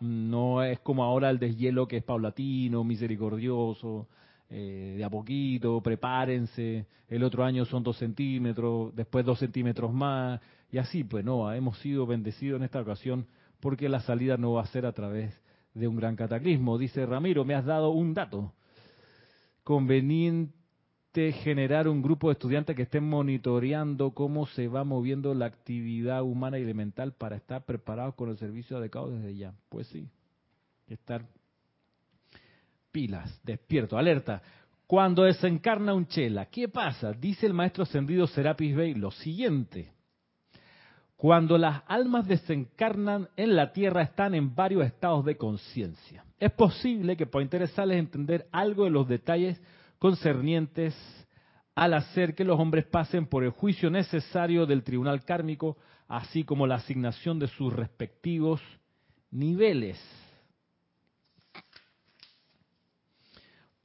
No es como ahora el deshielo que es paulatino, misericordioso, eh, de a poquito, prepárense, el otro año son dos centímetros, después dos centímetros más, y así, pues no, hemos sido bendecidos en esta ocasión porque la salida no va a ser a través de un gran cataclismo. Dice Ramiro, me has dado un dato. Conveniente generar un grupo de estudiantes que estén monitoreando cómo se va moviendo la actividad humana y elemental para estar preparados con el servicio adecuado desde ya. Pues sí, estar pilas, despierto, alerta. Cuando desencarna un chela, ¿qué pasa? Dice el maestro ascendido Serapis Bey lo siguiente. Cuando las almas desencarnan en la tierra están en varios estados de conciencia. Es posible que pueda interesarles entender algo de los detalles concernientes al hacer que los hombres pasen por el juicio necesario del tribunal kármico, así como la asignación de sus respectivos niveles.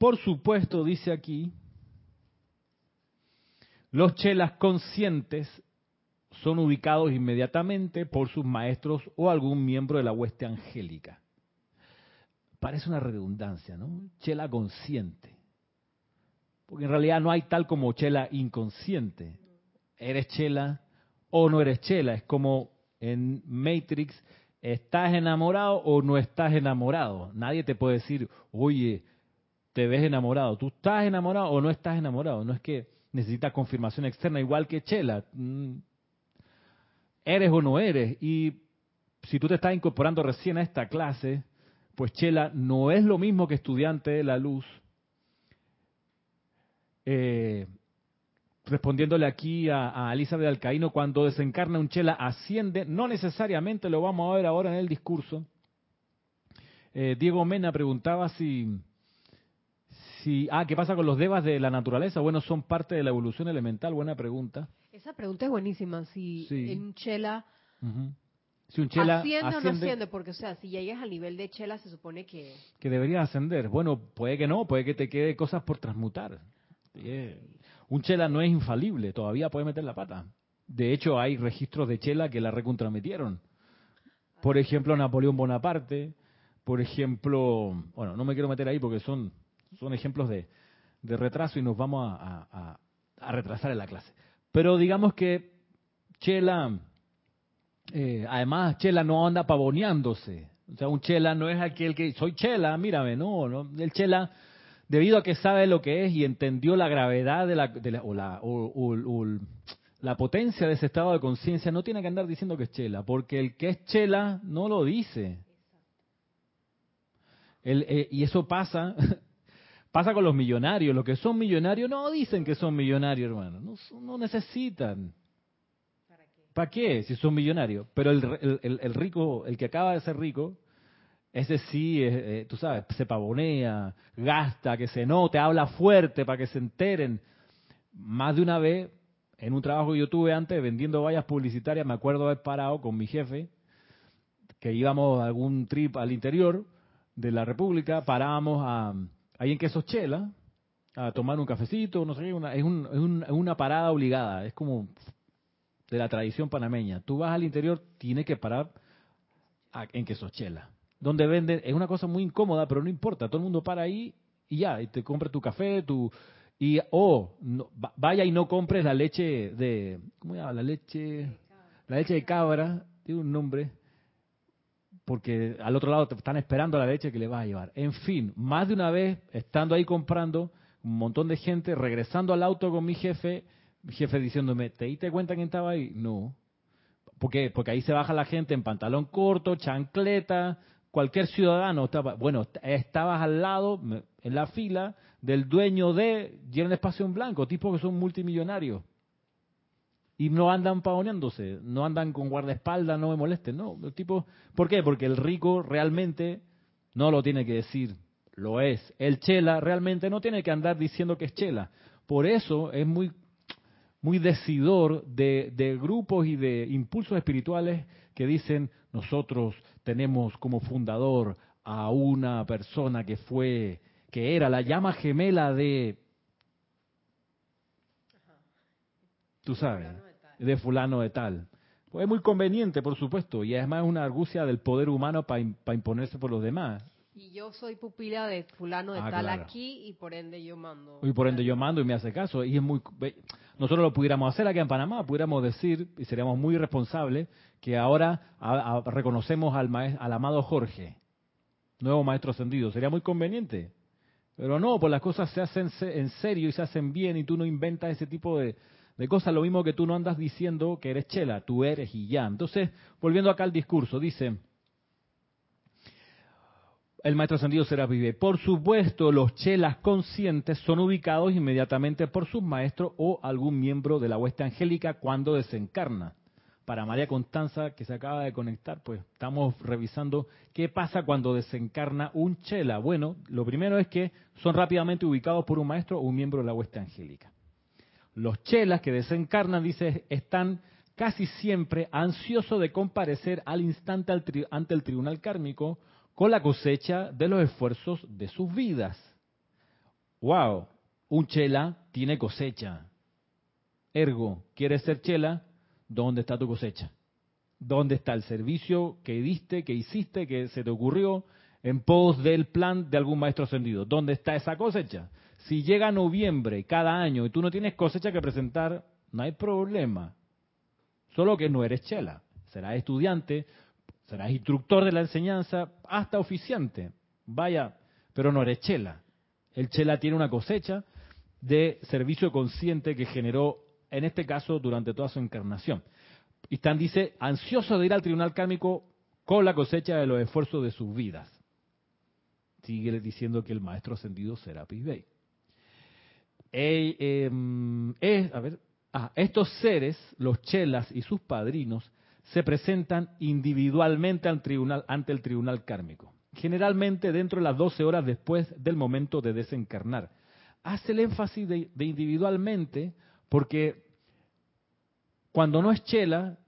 Por supuesto, dice aquí, los chelas conscientes son ubicados inmediatamente por sus maestros o algún miembro de la hueste angélica. Parece una redundancia, ¿no? Chela consciente. Porque en realidad no hay tal como chela inconsciente. Eres chela o no eres chela. Es como en Matrix, ¿estás enamorado o no estás enamorado? Nadie te puede decir, oye, te ves enamorado. ¿Tú estás enamorado o no estás enamorado? No es que necesitas confirmación externa, igual que chela. Mm, eres o no eres. Y si tú te estás incorporando recién a esta clase, pues Chela no es lo mismo que estudiante de la luz. Eh, respondiéndole aquí a, a, Elizabeth Alcaíno, cuando desencarna un Chela asciende, no necesariamente lo vamos a ver ahora en el discurso. Eh, Diego Mena preguntaba si, si, ah, ¿qué pasa con los devas de la naturaleza? Bueno, son parte de la evolución elemental, buena pregunta. Esa pregunta es buenísima. Si en un chela, si un chela asciende, o no asciende, porque o sea, si llegas al nivel de chela se supone que que debería ascender. Bueno, puede que no, puede que te quede cosas por transmutar. Un chela no es infalible, todavía puede meter la pata. De hecho, hay registros de chela que la recontrametieron. Por ejemplo, Napoleón Bonaparte, por ejemplo, bueno, no me quiero meter ahí porque son, son ejemplos de, de retraso y nos vamos a, a- retrasar en la clase. Pero digamos que Chela, eh, además Chela no anda pavoneándose. O sea, un Chela no es aquel que, soy Chela, mírame, no. El Chela, debido a que sabe lo que es y entendió la gravedad de la, o, la, o la potencia de ese estado de conciencia, no tiene que andar diciendo que es Chela, porque el que es Chela no lo dice. El, eh, y eso pasa, pasa con los millonarios. Los que son millonarios no dicen que son millonarios, hermano. No, no necesitan. ¿Para qué? Si son millonarios. Pero el, el- el- rico, el que acaba de ser rico, ese sí, eh, eh, tú sabes, se pavonea, gasta, que se note, habla fuerte para que se enteren. Más de una vez, en un trabajo que yo tuve antes vendiendo vallas publicitarias, me acuerdo haber parado con mi jefe, que íbamos a algún trip al interior de la República, parábamos a, ahí en Quesos Chela, a tomar un cafecito, no sé una- es, un- es un- es una parada obligada, es como de la tradición panameña. Tú vas al interior, tienes que parar a- en Quesochela, donde venden, es una cosa muy incómoda, pero no importa, todo el mundo para ahí y ya, y te compra tu café, tu y o no- va- vaya y no compres la leche de ¿cómo se llama? La leche la leche de cabra, tiene un nombre porque al otro lado te están esperando la leche que le vas a llevar. En fin, más de una vez estando ahí comprando, un montón de gente regresando al auto con mi jefe, mi jefe diciéndome, ¿te diste cuenta quién estaba ahí? No. Porque ahí se baja la gente en pantalón corto, chancleta, cualquier ciudadano estaba, bueno, estabas al lado, en la fila, del dueño de, llena espacio en blanco, tipos que son multimillonarios. Y no andan pavoneándose, no andan con guardaespaldas, no me molesten, no. El tipo, ¿Por qué? Porque el rico realmente no lo tiene que decir, lo es. El chela realmente no tiene que andar diciendo que es chela. Por eso es muy muy decidor de, de grupos y de impulsos espirituales que dicen nosotros tenemos como fundador a una persona que fue, que era la llama gemela de, tú sabes, de fulano de tal. Pues es muy conveniente, por supuesto, y además es una argucia del poder humano para imponerse por los demás. Y yo soy pupila de fulano de Ah, tal claro. aquí y por ende yo mando. Y por ende yo mando y me hace caso. Y es muy, nosotros lo pudiéramos hacer aquí en Panamá, pudiéramos decir, y seríamos muy responsables, que ahora a- a- reconocemos al, al amado Jorge, nuevo maestro ascendido. Sería muy conveniente. Pero no, pues las cosas se hacen en serio y se hacen bien y tú no inventas ese tipo de, de cosas. Lo mismo que tú no andas diciendo que eres chela, tú eres y ya. Entonces, volviendo acá al discurso, dice el maestro ascendido será vive. Por supuesto, los chelas conscientes son ubicados inmediatamente por sus maestros o algún miembro de la hueste angélica cuando desencarna. Para María Constanza, que se acaba de conectar, pues estamos revisando qué pasa cuando desencarna un chela. Bueno, lo primero es que son rápidamente ubicados por un maestro o un miembro de la hueste angélica. Los chelas que desencarnan, dice, están casi siempre ansiosos de comparecer al instante ante el tribunal kármico con la cosecha de los esfuerzos de sus vidas. ¡Wow! Un chela tiene cosecha. Ergo, ¿quieres ser chela? ¿Dónde está tu cosecha? ¿Dónde está el servicio que diste, que hiciste, que se te ocurrió en pos del plan de algún maestro ascendido? ¿Dónde está esa cosecha? Si llega noviembre cada año y tú no tienes cosecha que presentar, no hay problema. Solo que no eres chela. Serás estudiante, serás instructor de la enseñanza, hasta oficiante. Vaya, pero no eres chela. El chela tiene una cosecha de servicio consciente que generó, en este caso, durante toda su encarnación. Y dice, ansioso de ir al tribunal kármico con la cosecha de los esfuerzos de sus vidas. Sigue diciendo que el maestro ascendido será Bey. Em, a ver, ah, estos seres, los chelas y sus padrinos, se presentan individualmente al tribunal, ante el tribunal kármico, generalmente dentro de las 12 horas después del momento de desencarnar. Hace el énfasis de, de individualmente porque cuando no es chela,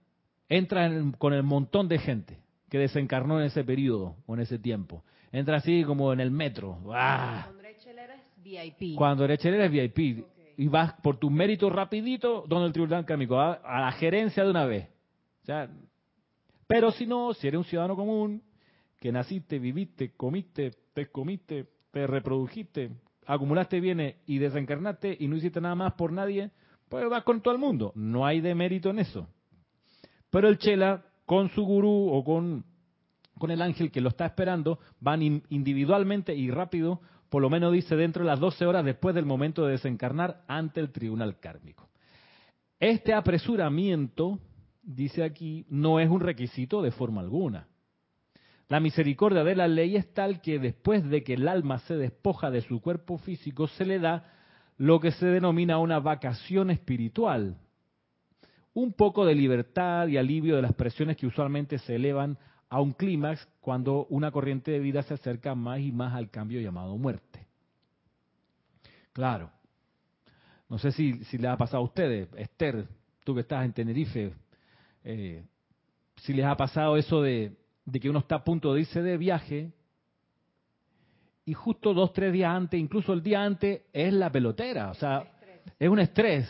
entra en- con el montón de gente que desencarnó en ese periodo o en ese tiempo. Entra así como en el metro. ¡Ah! Cuando eres chelera es VIP. Cuando eres chela eres VIP. Y vas por tus méritos rapidito donde el tribunal kármico, a, a la gerencia de una vez. O sea, pero si no, si eres un ciudadano común, que naciste, viviste, comiste, te comiste, te reprodujiste, acumulaste bienes y desencarnaste y no hiciste nada más por nadie, pues vas con todo el mundo. No hay demérito en eso. Pero el chela, con su gurú o con, con el ángel que lo está esperando, van individualmente y rápido, por lo menos dice dentro de las 12 horas después del momento de desencarnar ante el tribunal kármico. Este apresuramiento, dice aquí, no es un requisito de forma alguna. La misericordia de la ley es tal que después de que el alma se despoja de su cuerpo físico, se le da lo que se denomina una vacación espiritual. Un poco de libertad y alivio de las presiones que usualmente se elevan a un clímax cuando una corriente de vida se acerca más y más al cambio llamado muerte. Claro, no sé si, si les ha pasado a ustedes, Esther, tú que estás en Tenerife, eh, si les ha pasado eso de, que uno está a punto de irse de viaje y justo dos, tres días antes, incluso el día antes, es la pelotera, o sea, es un estrés,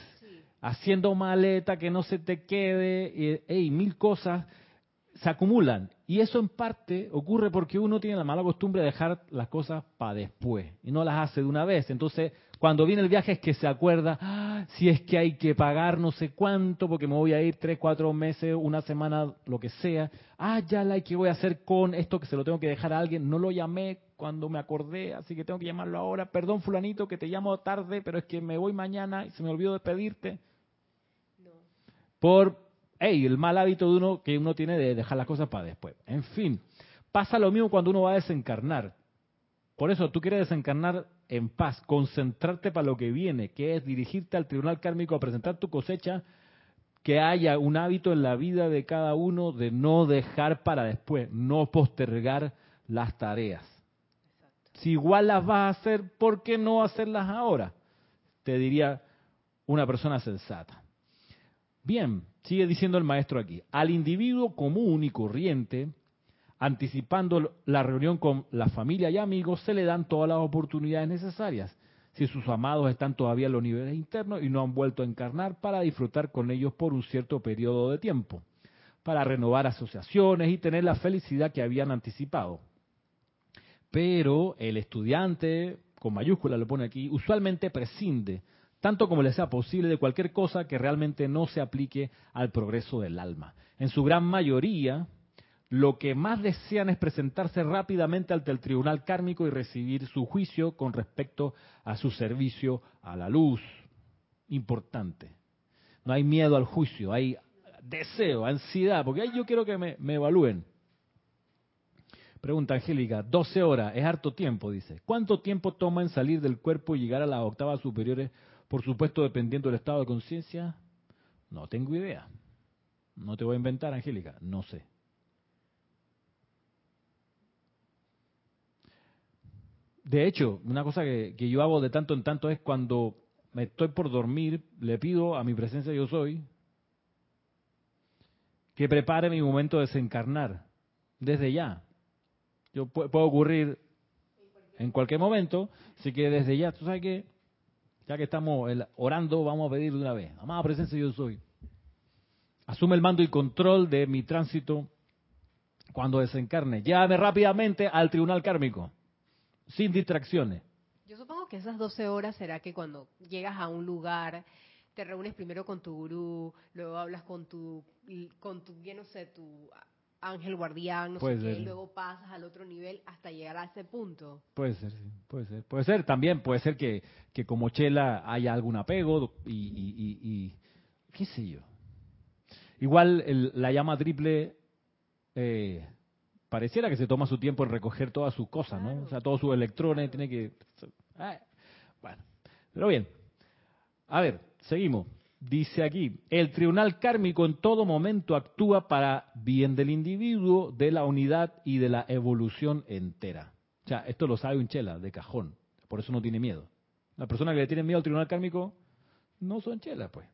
haciendo maleta que no se te quede, y, mil cosas se acumulan. Y eso en parte ocurre porque uno tiene la mala costumbre de dejar las cosas para después y no las hace de una vez. Entonces cuando viene el viaje es que se acuerda, ah, si es que hay que pagar no sé cuánto, porque me voy a ir tres, cuatro meses, una semana, lo que sea. Ah, ya la que voy a hacer con esto que se lo tengo que dejar a alguien. No lo llamé cuando me acordé, así que tengo que llamarlo ahora. Perdón, fulanito, que te llamo tarde, pero es que me voy mañana y se me olvidó despedirte. No. Por, hey, el mal hábito de uno que uno tiene de dejar las cosas para después. En fin, pasa lo mismo cuando uno va a desencarnar. Por eso tú quieres desencarnar en paz, concentrarte para lo que viene, que es dirigirte al tribunal kármico a presentar tu cosecha, que haya un hábito en la vida de cada uno de no dejar para después, no postergar las tareas. Si igual las vas a hacer, ¿por qué no hacerlas ahora? Te diría una persona sensata. Bien, sigue diciendo el maestro aquí, al individuo común y corriente, anticipando la reunión con la familia y amigos, se le dan todas las oportunidades necesarias. Si sus amados están todavía en los niveles internos y no han vuelto a encarnar, para disfrutar con ellos por un cierto periodo de tiempo, para renovar asociaciones y tener la felicidad que habían anticipado. Pero el estudiante, con mayúscula lo pone aquí, usualmente prescinde, tanto como le sea posible, de cualquier cosa que realmente no se aplique al progreso del alma. En su gran mayoría, lo que más desean es presentarse rápidamente ante el tribunal kármico y recibir su juicio con respecto a su servicio a la luz. Importante. No hay miedo al juicio, hay deseo, ansiedad, porque ahí yo quiero que me, evalúen. Pregunta Angélica, 12 horas, es harto tiempo, dice. ¿Cuánto tiempo toma en salir del cuerpo y llegar a las octavas superiores, por supuesto dependiendo del estado de conciencia? No tengo idea. No te voy a inventar, Angélica, no sé. De hecho, una cosa que, yo hago de tanto en tanto es cuando me estoy por dormir, le pido a mi presencia yo soy que prepare mi momento de desencarnar desde ya. Yo puede, ocurrir en cualquier momento, así que desde ya, tú sabes que ya que estamos orando, vamos a pedir de una vez, amada presencia yo soy. Asume el mando y control de mi tránsito cuando desencarne. Llévame rápidamente al tribunal kármico sin distracciones. Yo supongo que esas 12 horas será que cuando llegas a un lugar, te reúnes primero con tu gurú, luego hablas con tu, con tu, no sé, tu ángel guardián, no sé qué, y luego pasas al otro nivel hasta llegar a ese punto. Puede ser, sí, puede ser. Puede ser también, puede ser que, que como Chela haya algún apego y, y, y, qué sé yo. Igual la llama triple eh, pareciera que se toma su tiempo en recoger todas sus cosas, ¿no? O sea, todos sus electrones, tiene que... bueno, pero bien. A ver, seguimos. Dice aquí, el tribunal kármico en todo momento actúa para bien del individuo, de la unidad y de la evolución entera. O sea, esto lo sabe un chela, de cajón. Por eso no tiene miedo. La persona que le tiene miedo al tribunal kármico no son chelas, pues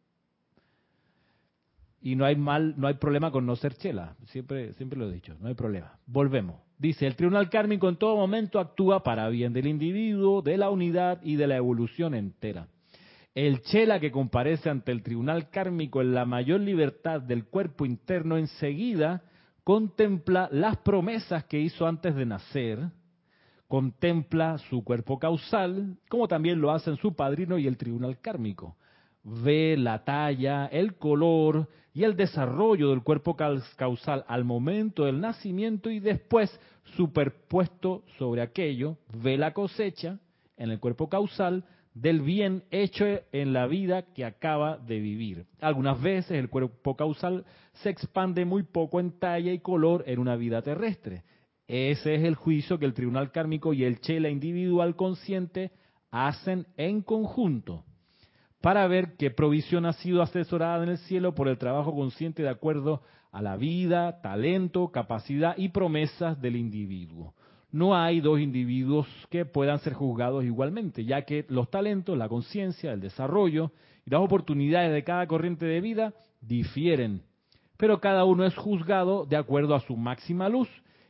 y no hay mal, no hay problema con no ser chela. Siempre, siempre lo he dicho, no hay problema. Volvemos. Dice, el tribunal kármico en todo momento actúa para bien del individuo, de la unidad y de la evolución entera. El chela que comparece ante el tribunal kármico en la mayor libertad del cuerpo interno enseguida contempla las promesas que hizo antes de nacer, contempla su cuerpo causal, como también lo hacen su padrino y el tribunal kármico. Ve la talla, el color y el desarrollo del cuerpo causal al momento del nacimiento y después superpuesto sobre aquello, ve la cosecha en el cuerpo causal del bien hecho en la vida que acaba de vivir. Algunas veces el cuerpo causal se expande muy poco en talla y color en una vida terrestre. Ese es el juicio que el tribunal kármico y el chela individual consciente hacen en conjunto para ver qué provisión ha sido asesorada en el cielo por el trabajo consciente de acuerdo a la vida, talento, capacidad y promesas del individuo. No hay dos individuos que puedan ser juzgados igualmente, ya que los talentos, la conciencia, el desarrollo y las oportunidades de cada corriente de vida difieren, pero cada uno es juzgado de acuerdo a su máxima luz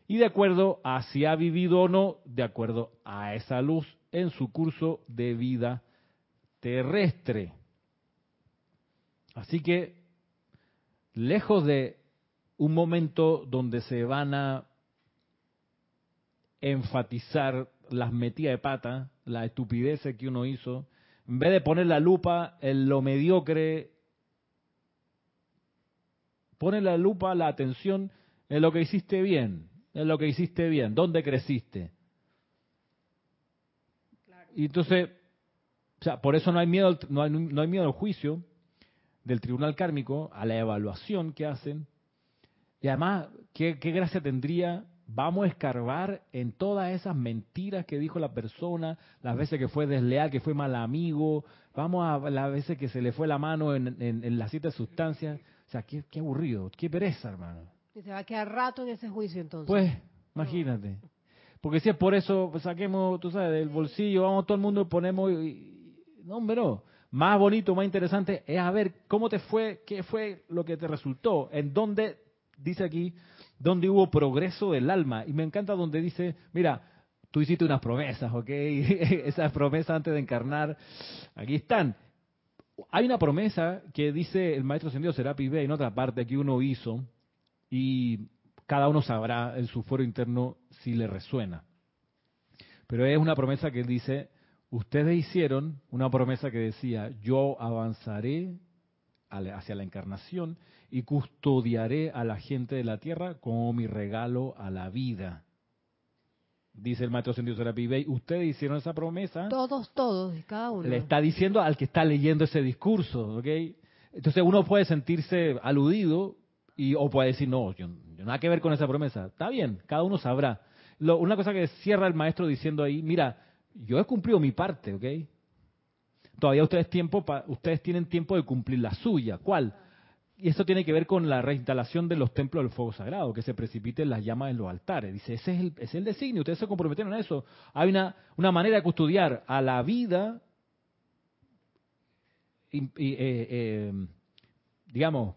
y de acuerdo a si ha vivido o no, de acuerdo a esa luz en su curso de vida terrestre. Así que, lejos de un momento donde se van a enfatizar las metidas de pata, la estupidez que uno hizo, en vez de poner la lupa en lo mediocre, pone la lupa, la atención en lo que hiciste bien, en lo que hiciste bien, dónde creciste. Y entonces, o sea, por eso no hay miedo, no hay, no hay miedo al juicio del tribunal kármico, a la evaluación que hacen. Y además, ¿qué, qué gracia tendría? Vamos a escarbar en todas esas mentiras que dijo la persona, las veces que fue desleal, que fue mal amigo, vamos a las veces que se le fue la mano en, en, las siete sustancias. O sea, qué, qué aburrido, qué pereza, hermano. Y se va a quedar rato en ese juicio entonces. Pues, imagínate. Porque si es por eso, pues saquemos, tú sabes, del bolsillo, vamos todo el mundo y ponemos... no, hombre, no. Más bonito, más interesante es a ver cómo te fue, qué fue lo que te resultó, en dónde, dice aquí, dónde hubo progreso del alma. Y me encanta donde dice, mira, tú hiciste unas promesas, ¿ok? Esas promesas antes de encarnar, aquí están. Hay una promesa que dice el maestro Sendido Serapi B en otra parte que uno hizo, y cada uno sabrá en su foro interno si le resuena. Pero es una promesa que dice, ustedes hicieron una promesa que decía, yo avanzaré hacia la encarnación y custodiaré a la gente de la tierra como mi regalo a la vida. Dice el maestro Sendido Serapi Bey, ustedes hicieron esa promesa. Todos, todos, cada uno. Le está diciendo al que está leyendo ese discurso, ¿ok? Entonces uno puede sentirse aludido y, o puede decir, no, yo, nada que ver con esa promesa. Está bien, cada uno sabrá. una cosa que cierra el maestro diciendo ahí, mira, yo he cumplido mi parte, ¿ok? Todavía ustedes, tiempo ustedes tienen tiempo de cumplir la suya. ¿Cuál? Y esto tiene que ver con la reinstalación de los templos del fuego sagrado, que se precipiten las llamas en los altares. Dice, ese es el, es el designio, ustedes se comprometieron a eso. Hay una, una manera de custodiar a la vida, eh, eh, digamos,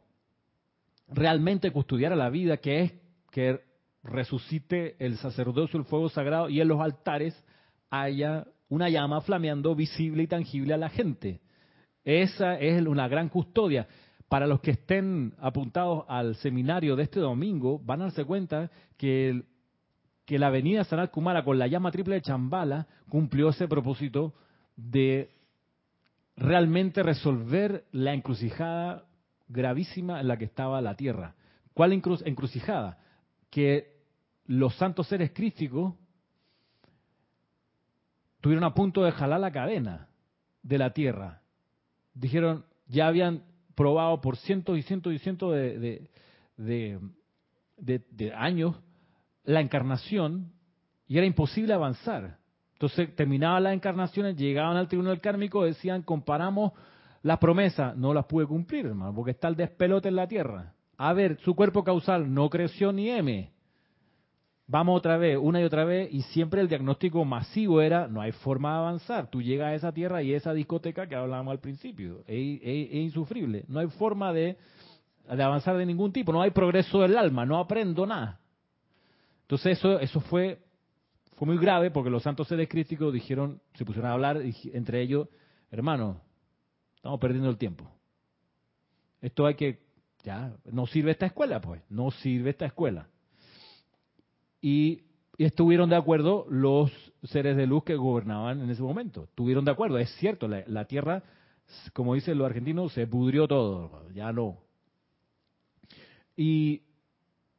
realmente custodiar a la vida, que es que resucite el sacerdocio, el fuego sagrado, y en los altares haya una llama flameando visible y tangible a la gente. Esa es una gran custodia. Para los que estén apuntados al seminario de este domingo, van a darse cuenta que, la avenida Sanat Kumara con la llama triple de Chambala cumplió ese propósito de realmente resolver la encrucijada gravísima en la que estaba la tierra. ¿Cuál encrucijada? Que los santos seres crísticos tuvieron a punto de jalar la cadena de la tierra. Dijeron, ya habían probado por cientos y cientos y cientos de, de, años la encarnación y era imposible avanzar. Entonces terminaban las encarnaciones, llegaban al tribunal kármico, decían, comparamos las promesas no las pude cumplir, hermano, porque está el despelote en la tierra. A ver, su cuerpo causal no creció ni M. Vamos otra vez, una y otra vez, y siempre el diagnóstico masivo era, no hay forma de avanzar. Tú llegas a esa tierra y esa discoteca que hablábamos al principio, es, insufrible. No hay forma de, de, avanzar de ningún tipo, no hay progreso del alma, no aprendo nada. Entonces eso, eso fue, fue muy grave porque los santos seres críticos dijeron, se pusieron a hablar entre ellos, hermano, Estamos perdiendo el tiempo. Esto hay que ya, no sirve esta escuela, pues, no sirve esta escuela. Y, estuvieron de acuerdo los seres de luz que gobernaban en ese momento. Estuvieron de acuerdo, es cierto, la, tierra, como dicen los argentinos, se pudrió todo, ya no. Y,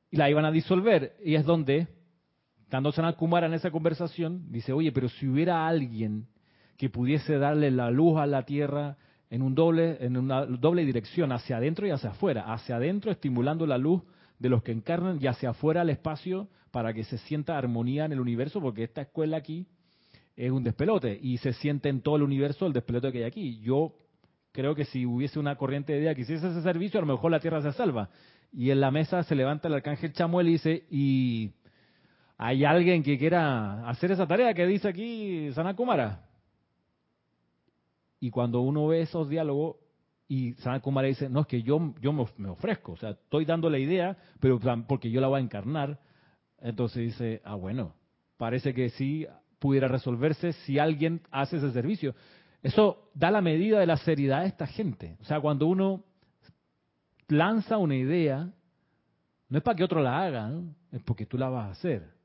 la iban a disolver, y es donde, estando Kumara en esa conversación, dice, oye, pero si hubiera alguien que pudiese darle la luz a la tierra en un doble, en una doble dirección, hacia adentro y hacia afuera, hacia adentro estimulando la luz de los que encarnan y hacia afuera el espacio para que se sienta armonía en el universo, porque esta escuela aquí es un despelote y se siente en todo el universo el despelote que hay aquí. Yo creo que si hubiese una corriente de idea que hiciese ese servicio, a lo mejor la Tierra se salva. Y en la mesa se levanta el arcángel Chamuel y dice, y hay alguien que quiera hacer esa tarea que dice aquí Sanakumara. Y cuando uno ve esos diálogos, y Sanat Kumara dice, no, es que yo, yo me ofrezco, o sea, estoy dando la idea, pero porque yo la voy a encarnar. Entonces dice, ah, bueno, parece que sí pudiera resolverse si alguien hace ese servicio. Eso da la medida de la seriedad de esta gente. O sea, cuando uno lanza una idea, no es para que otro la haga, es porque tú la vas a hacer.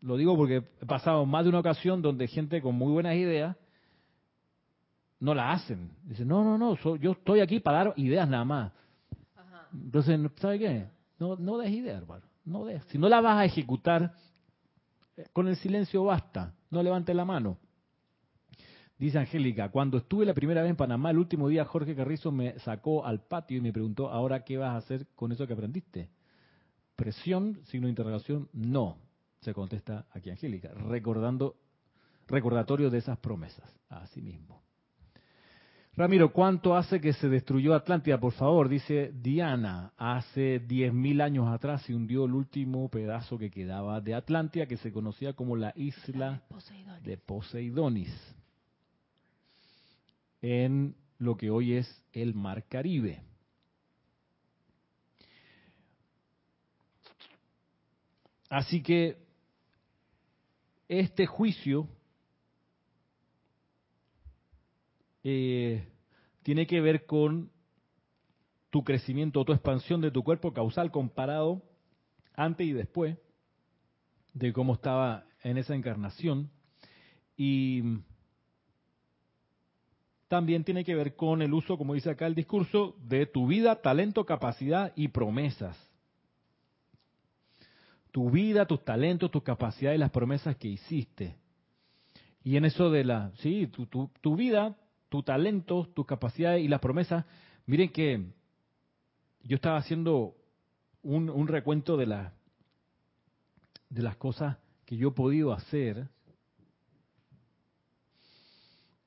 Lo digo porque he pasado más de una ocasión donde gente con muy buenas ideas no la hacen. Dicen, no, no, no, yo estoy aquí para dar ideas nada más. Entonces, ¿sabe qué? No, no des ideas, hermano. No des. Si no la vas a ejecutar, eh, con el silencio basta. No levante la mano. Dice Angélica, cuando estuve la primera vez en Panamá, el último día Jorge Carrizo me sacó al patio y me preguntó, ahora qué vas a hacer con eso que aprendiste. Presión, signo de interrogación, no, se contesta aquí Angélica, recordando, recordatorio de esas promesas, a sí mismo. Ramiro, ¿cuánto hace que se destruyó Atlántida? Por favor, dice Diana. Hace 10.000 años atrás se hundió el último pedazo que quedaba de Atlántida, que se conocía como la isla de Poseidonis, en lo que hoy es el Mar Caribe. Así que este juicio Eh, tiene que ver con tu crecimiento o tu expansión de tu cuerpo causal comparado antes y después de cómo estaba en esa encarnación. Y también tiene que ver con el uso, como dice acá el discurso, de tu vida, talento, capacidad y promesas. Tu vida, tus talentos, tus capacidades y las promesas que hiciste. Y en eso de la, sí, tu, tu, tu vida, tu talento, tus capacidades y las promesas. Miren que yo estaba haciendo un, recuento de, la, de las cosas que yo he podido hacer.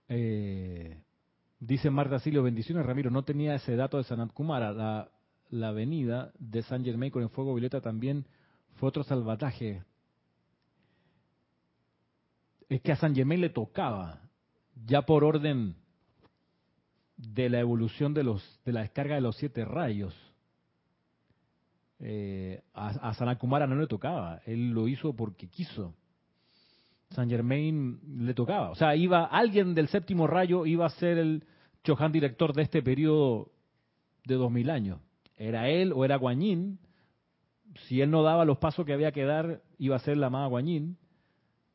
Eh, dice Marta Silio, bendiciones Ramiro, no tenía ese dato de Sanat Kumara. La, la avenida de San Germain con el fuego violeta también fue otro salvataje. Es que a San Germain le tocaba, ya por orden de la evolución de, los, de la descarga de los siete rayos. Eh, a, a Sanakumara no le tocaba, él lo hizo porque quiso. San Germain le tocaba. O sea, iba alguien del séptimo rayo iba a ser el Chohan director de este periodo de dos mil años. Era él o era Guanyin. Si él no daba los pasos que había que dar, iba a ser la amada Guanyin,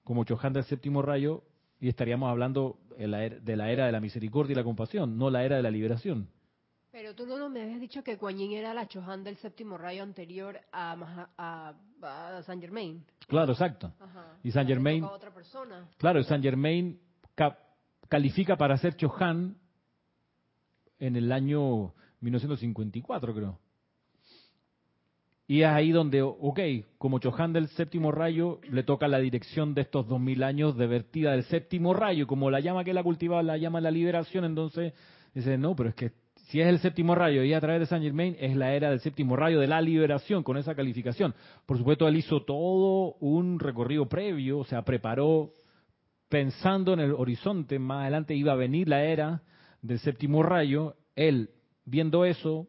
como Chohan del séptimo rayo, y estaríamos hablando de la era de la misericordia y la compasión, no la era de la liberación. Pero tú no me habías dicho que Kuan era la Chohan del séptimo rayo anterior a, a, Saint Germain. Claro, exacto. Y Saint Germain. Claro, Saint Germain califica para ser Chohan en el año 1954, creo. Y es ahí donde, ok, como Chohan del séptimo rayo, le toca la dirección de estos dos mil años de vertida del séptimo rayo, como la llama que la cultivaba, la llama la liberación, entonces dice, no, pero es que si es el séptimo rayo y a través de Saint Germain es la era del séptimo rayo de la liberación con esa calificación. Por supuesto, él hizo todo un recorrido previo, o sea, preparó pensando en el horizonte, más adelante iba a venir la era del séptimo rayo, él viendo eso,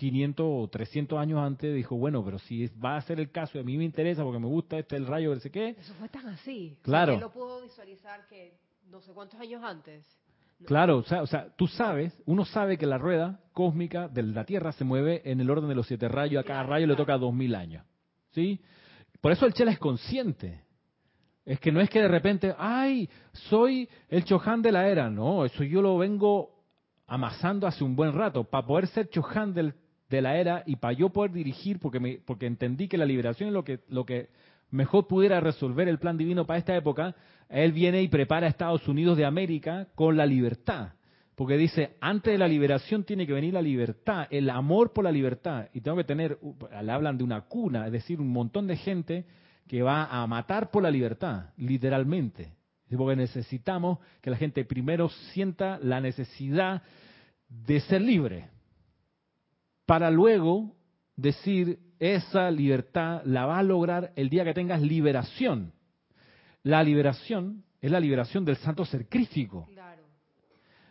500 o 300 años antes dijo, bueno, pero si va a ser el caso y a mí me interesa porque me gusta este el rayo, no sé qué. Eso fue tan así. Claro. lo puedo visualizar que no sé cuántos años antes. Claro, o sea, o sea, tú sabes, uno sabe que la rueda cósmica de la Tierra se mueve en el orden de los siete rayos, a cada rayo le toca dos mil años. ¿Sí? Por eso el Chela es consciente. Es que no es que de repente, ay, soy el Chohan de la era. No, eso yo lo vengo amasando hace un buen rato. Para poder ser Chohan del- de la era y para yo poder dirigir, porque, me, porque entendí que la liberación es lo que, lo que mejor pudiera resolver el plan divino para esta época, él viene y prepara a Estados Unidos de América con la libertad. Porque dice, antes de la liberación tiene que venir la libertad, el amor por la libertad. Y tengo que tener, le hablan de una cuna, es decir, un montón de gente que va a matar por la libertad, literalmente. Porque necesitamos que la gente primero sienta la necesidad de ser libre, para luego decir, esa libertad la va a lograr el día que tengas liberación. La liberación es la liberación del santo sacrificio. Claro.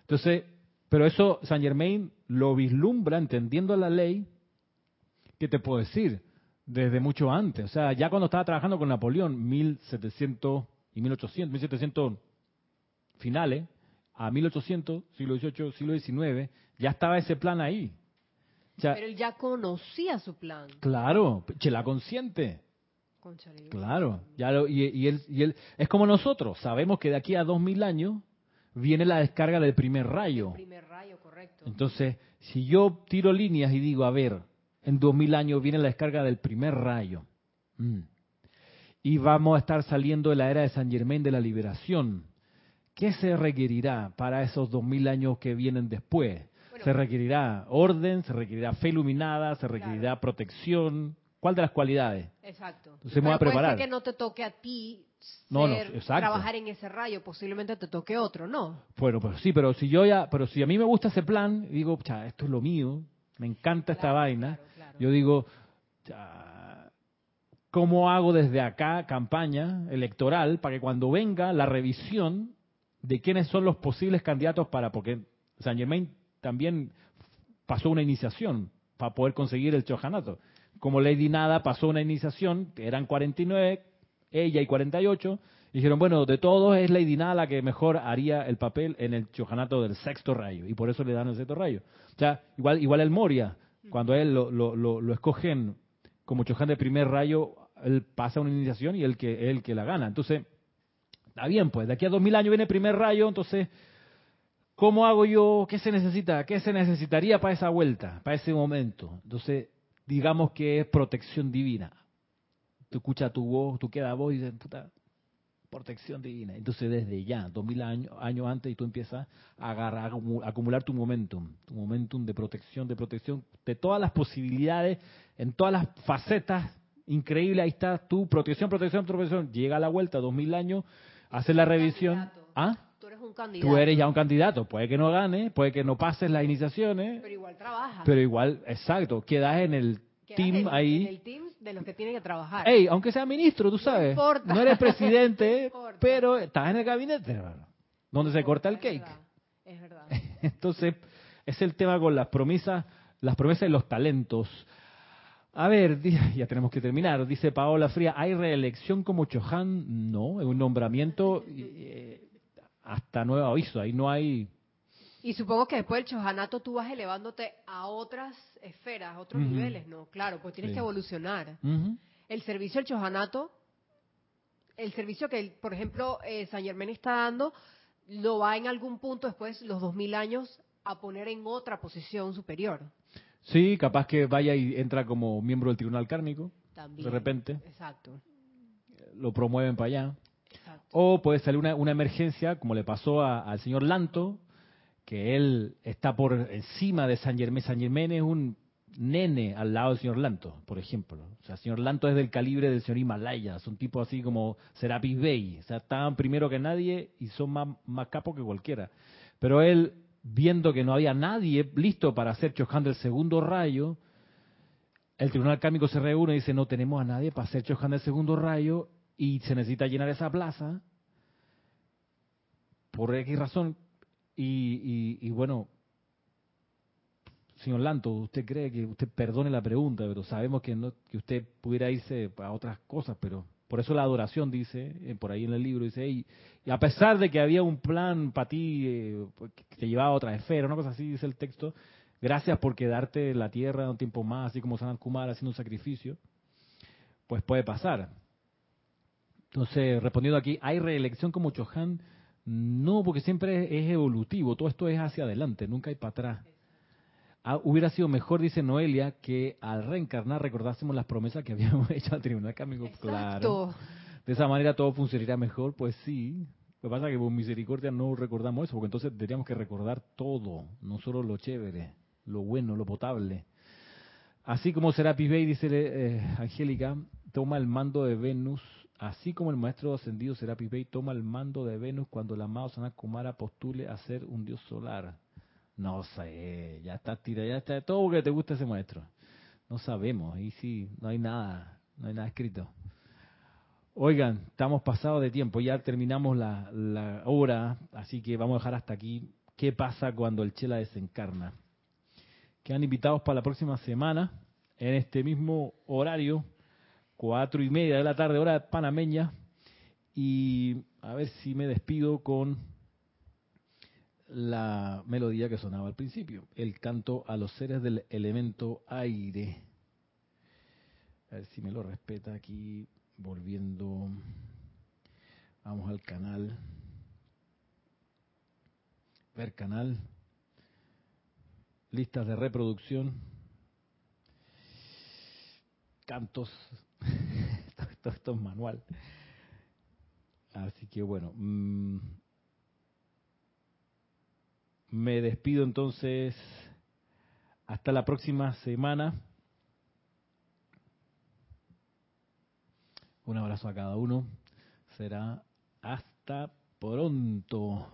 Entonces, pero eso Saint Germain lo vislumbra entendiendo la ley, ¿qué te puedo decir? Desde mucho antes. O sea, ya cuando estaba trabajando con Napoleón, 1700 y 1800, 1700 finales, a 1800, siglo XVIII, siglo XIX, ya estaba ese plan ahí. Sea, Pero él ya conocía su plan. claro, chela consciente. Cónchale, yo- Claro, ya lo- y, y él, y él es como nosotros, sabemos que de aquí a dos mil años viene la descarga del primer rayo. Primer rayo, correcto. Entonces, si yo tiro líneas y digo, a ver, en dos mil años viene la descarga del primer rayo, mm, y vamos a estar saliendo de la era de San Germain de la liberación, ¿qué se requerirá para esos dos mil años que vienen después? Bueno. se requerirá orden, se requerirá fe iluminada, se requerirá protección. ¿Cuál de las cualidades? Exacto. Entonces me voy a Pero puede preparar. ser que no te toque a ti No, ser- trabajar en ese rayo, posiblemente te toque otro, ¿no? Bueno, pero sí, pero si yo ya, pero si a mí me gusta ese plan, digo, "Cha, esto es lo mío, me encanta esta vaina, claro, claro. yo digo, "Cha, ¿cómo hago desde acá campaña electoral para que cuando venga la revisión de quiénes son los posibles candidatos para, porque San Germain también pasó una iniciación para poder conseguir el chojanato. Como Lady Nada pasó una iniciación, eran 49, ella y 48, dijeron, bueno, de todos es Lady Nada la que mejor haría el papel en el chojanato del sexto rayo, y por eso le dan el sexto rayo. O sea, igual, igual el Moria, cuando él lo, lo, lo, lo escogen como chojan de primer rayo, él pasa una iniciación y él que, él que la gana. Entonces, está bien, pues, de aquí a 2000 años viene el primer rayo, entonces, ¿cómo hago yo? ¿Qué se necesita? ¿Qué se necesitaría para esa vuelta, para ese momento? Entonces, digamos que es protección divina. Tú escuchas tu voz, tú quedas voz y dices, puta, protección divina. Entonces, desde ya, 2000 años, años antes, y tú empiezas a, agarrar, a acumu- a acumular tu momentum, tu momentum de protección, de protección, de todas las posibilidades, en todas las facetas, increíble, ahí está tu protección, protección, protección. Llega a la vuelta, 2000 años, hace la revisión. ¿Ah? Tú eres un candidato. Tú eres ya un candidato, puede que no gane, puede que no pases las iniciaciones, Pero igual trabajas. pero igual, exacto, quedas en el Quedas team en, ahí. en el team de los que tienen que trabajar. Ey, aunque sea ministro, tú sabes. importa. No eres presidente, No pero estás en el gabinete, hermano. Donde se corta el Es cake. verdad, Es verdad. Entonces, es el tema con las promesas, las promesas y los talentos. A ver, ya tenemos que terminar. Dice Paola Fría, ¿hay reelección como Chohan? No, es un nombramiento eh, hasta nuevo aviso. Ahí no hay... Y supongo que después del chojanato tú vas elevándote a otras esferas, a otros niveles, ¿no? Claro, pues tienes Sí. que evolucionar. El servicio del chojanato, el servicio que, por ejemplo, eh, San Germán está dando, lo va en algún punto después, los 2000 años, a poner en otra posición superior. Sí, capaz que vaya y entra como miembro del Tribunal Kármico, También. de repente, Exacto. lo promueven para allá. O puede salir una, una emergencia, como le pasó al señor Lanto, que él está por encima de San Germán. San Germán es un nene al lado del señor Lanto, por ejemplo. O sea, el señor Lanto es del calibre del señor Himalaya, son tipos así como Serapis Bey. O sea, estaban primero que nadie y son más, más capos que cualquiera. Pero él, viendo que no había nadie listo para hacer Chohan del segundo rayo, el tribunal kármico se reúne y dice, no tenemos a nadie para hacer Chohan del segundo rayo y se necesita llenar esa plaza por X razón. Y, bueno, señor Lanto, usted cree que usted perdone la pregunta, pero sabemos que, no, que usted pudiera irse a otras cosas, pero por eso la adoración dice, eh, por ahí en el libro, dice, y, y a pesar de que había un plan para ti eh, que te llevaba a otra esfera, una cosa así, dice el texto, gracias por quedarte en la tierra un tiempo más, así como Sanat Kumar haciendo un sacrificio, pues puede pasar. Entonces, respondiendo aquí, ¿hay reelección como Chohan? No, porque siempre es evolutivo, todo esto es hacia adelante, nunca hay para atrás. Ah, hubiera sido mejor, dice Noelia, que al reencarnar recordásemos las promesas que habíamos hecho al tribunal Cambio. Claro. De esa manera todo funcionaría mejor, pues sí. Lo que pasa es que por misericordia no recordamos eso, porque entonces tendríamos que recordar todo, no solo lo chévere, lo bueno, lo potable. Así como Serapis Bey, dice eh, Angélica, toma el mando de Venus, así como el maestro ascendido Serapis Bey toma el mando de Venus cuando el amado Sanat Kumara postule a ser un dios solar. No sé, ya está tira, ya está todo que te gusta ese maestro. No sabemos, ahí sí, no hay nada, no hay nada escrito. Oigan, estamos pasados de tiempo, ya terminamos la, la hora, así que vamos a dejar hasta aquí. ¿Qué pasa cuando el Chela desencarna? Quedan invitados para la próxima semana, en este mismo horario, cuatro y media de la tarde, hora panameña, y a ver si me despido con la melodía que sonaba al principio, el canto a los seres del elemento aire. A ver si me lo respeta aquí, volviendo, vamos al canal, ver canal, listas de reproducción, cantos, esto, es manual. Así que bueno, mm, me despido entonces. Hasta la próxima semana. Un abrazo a cada uno. Será hasta pronto.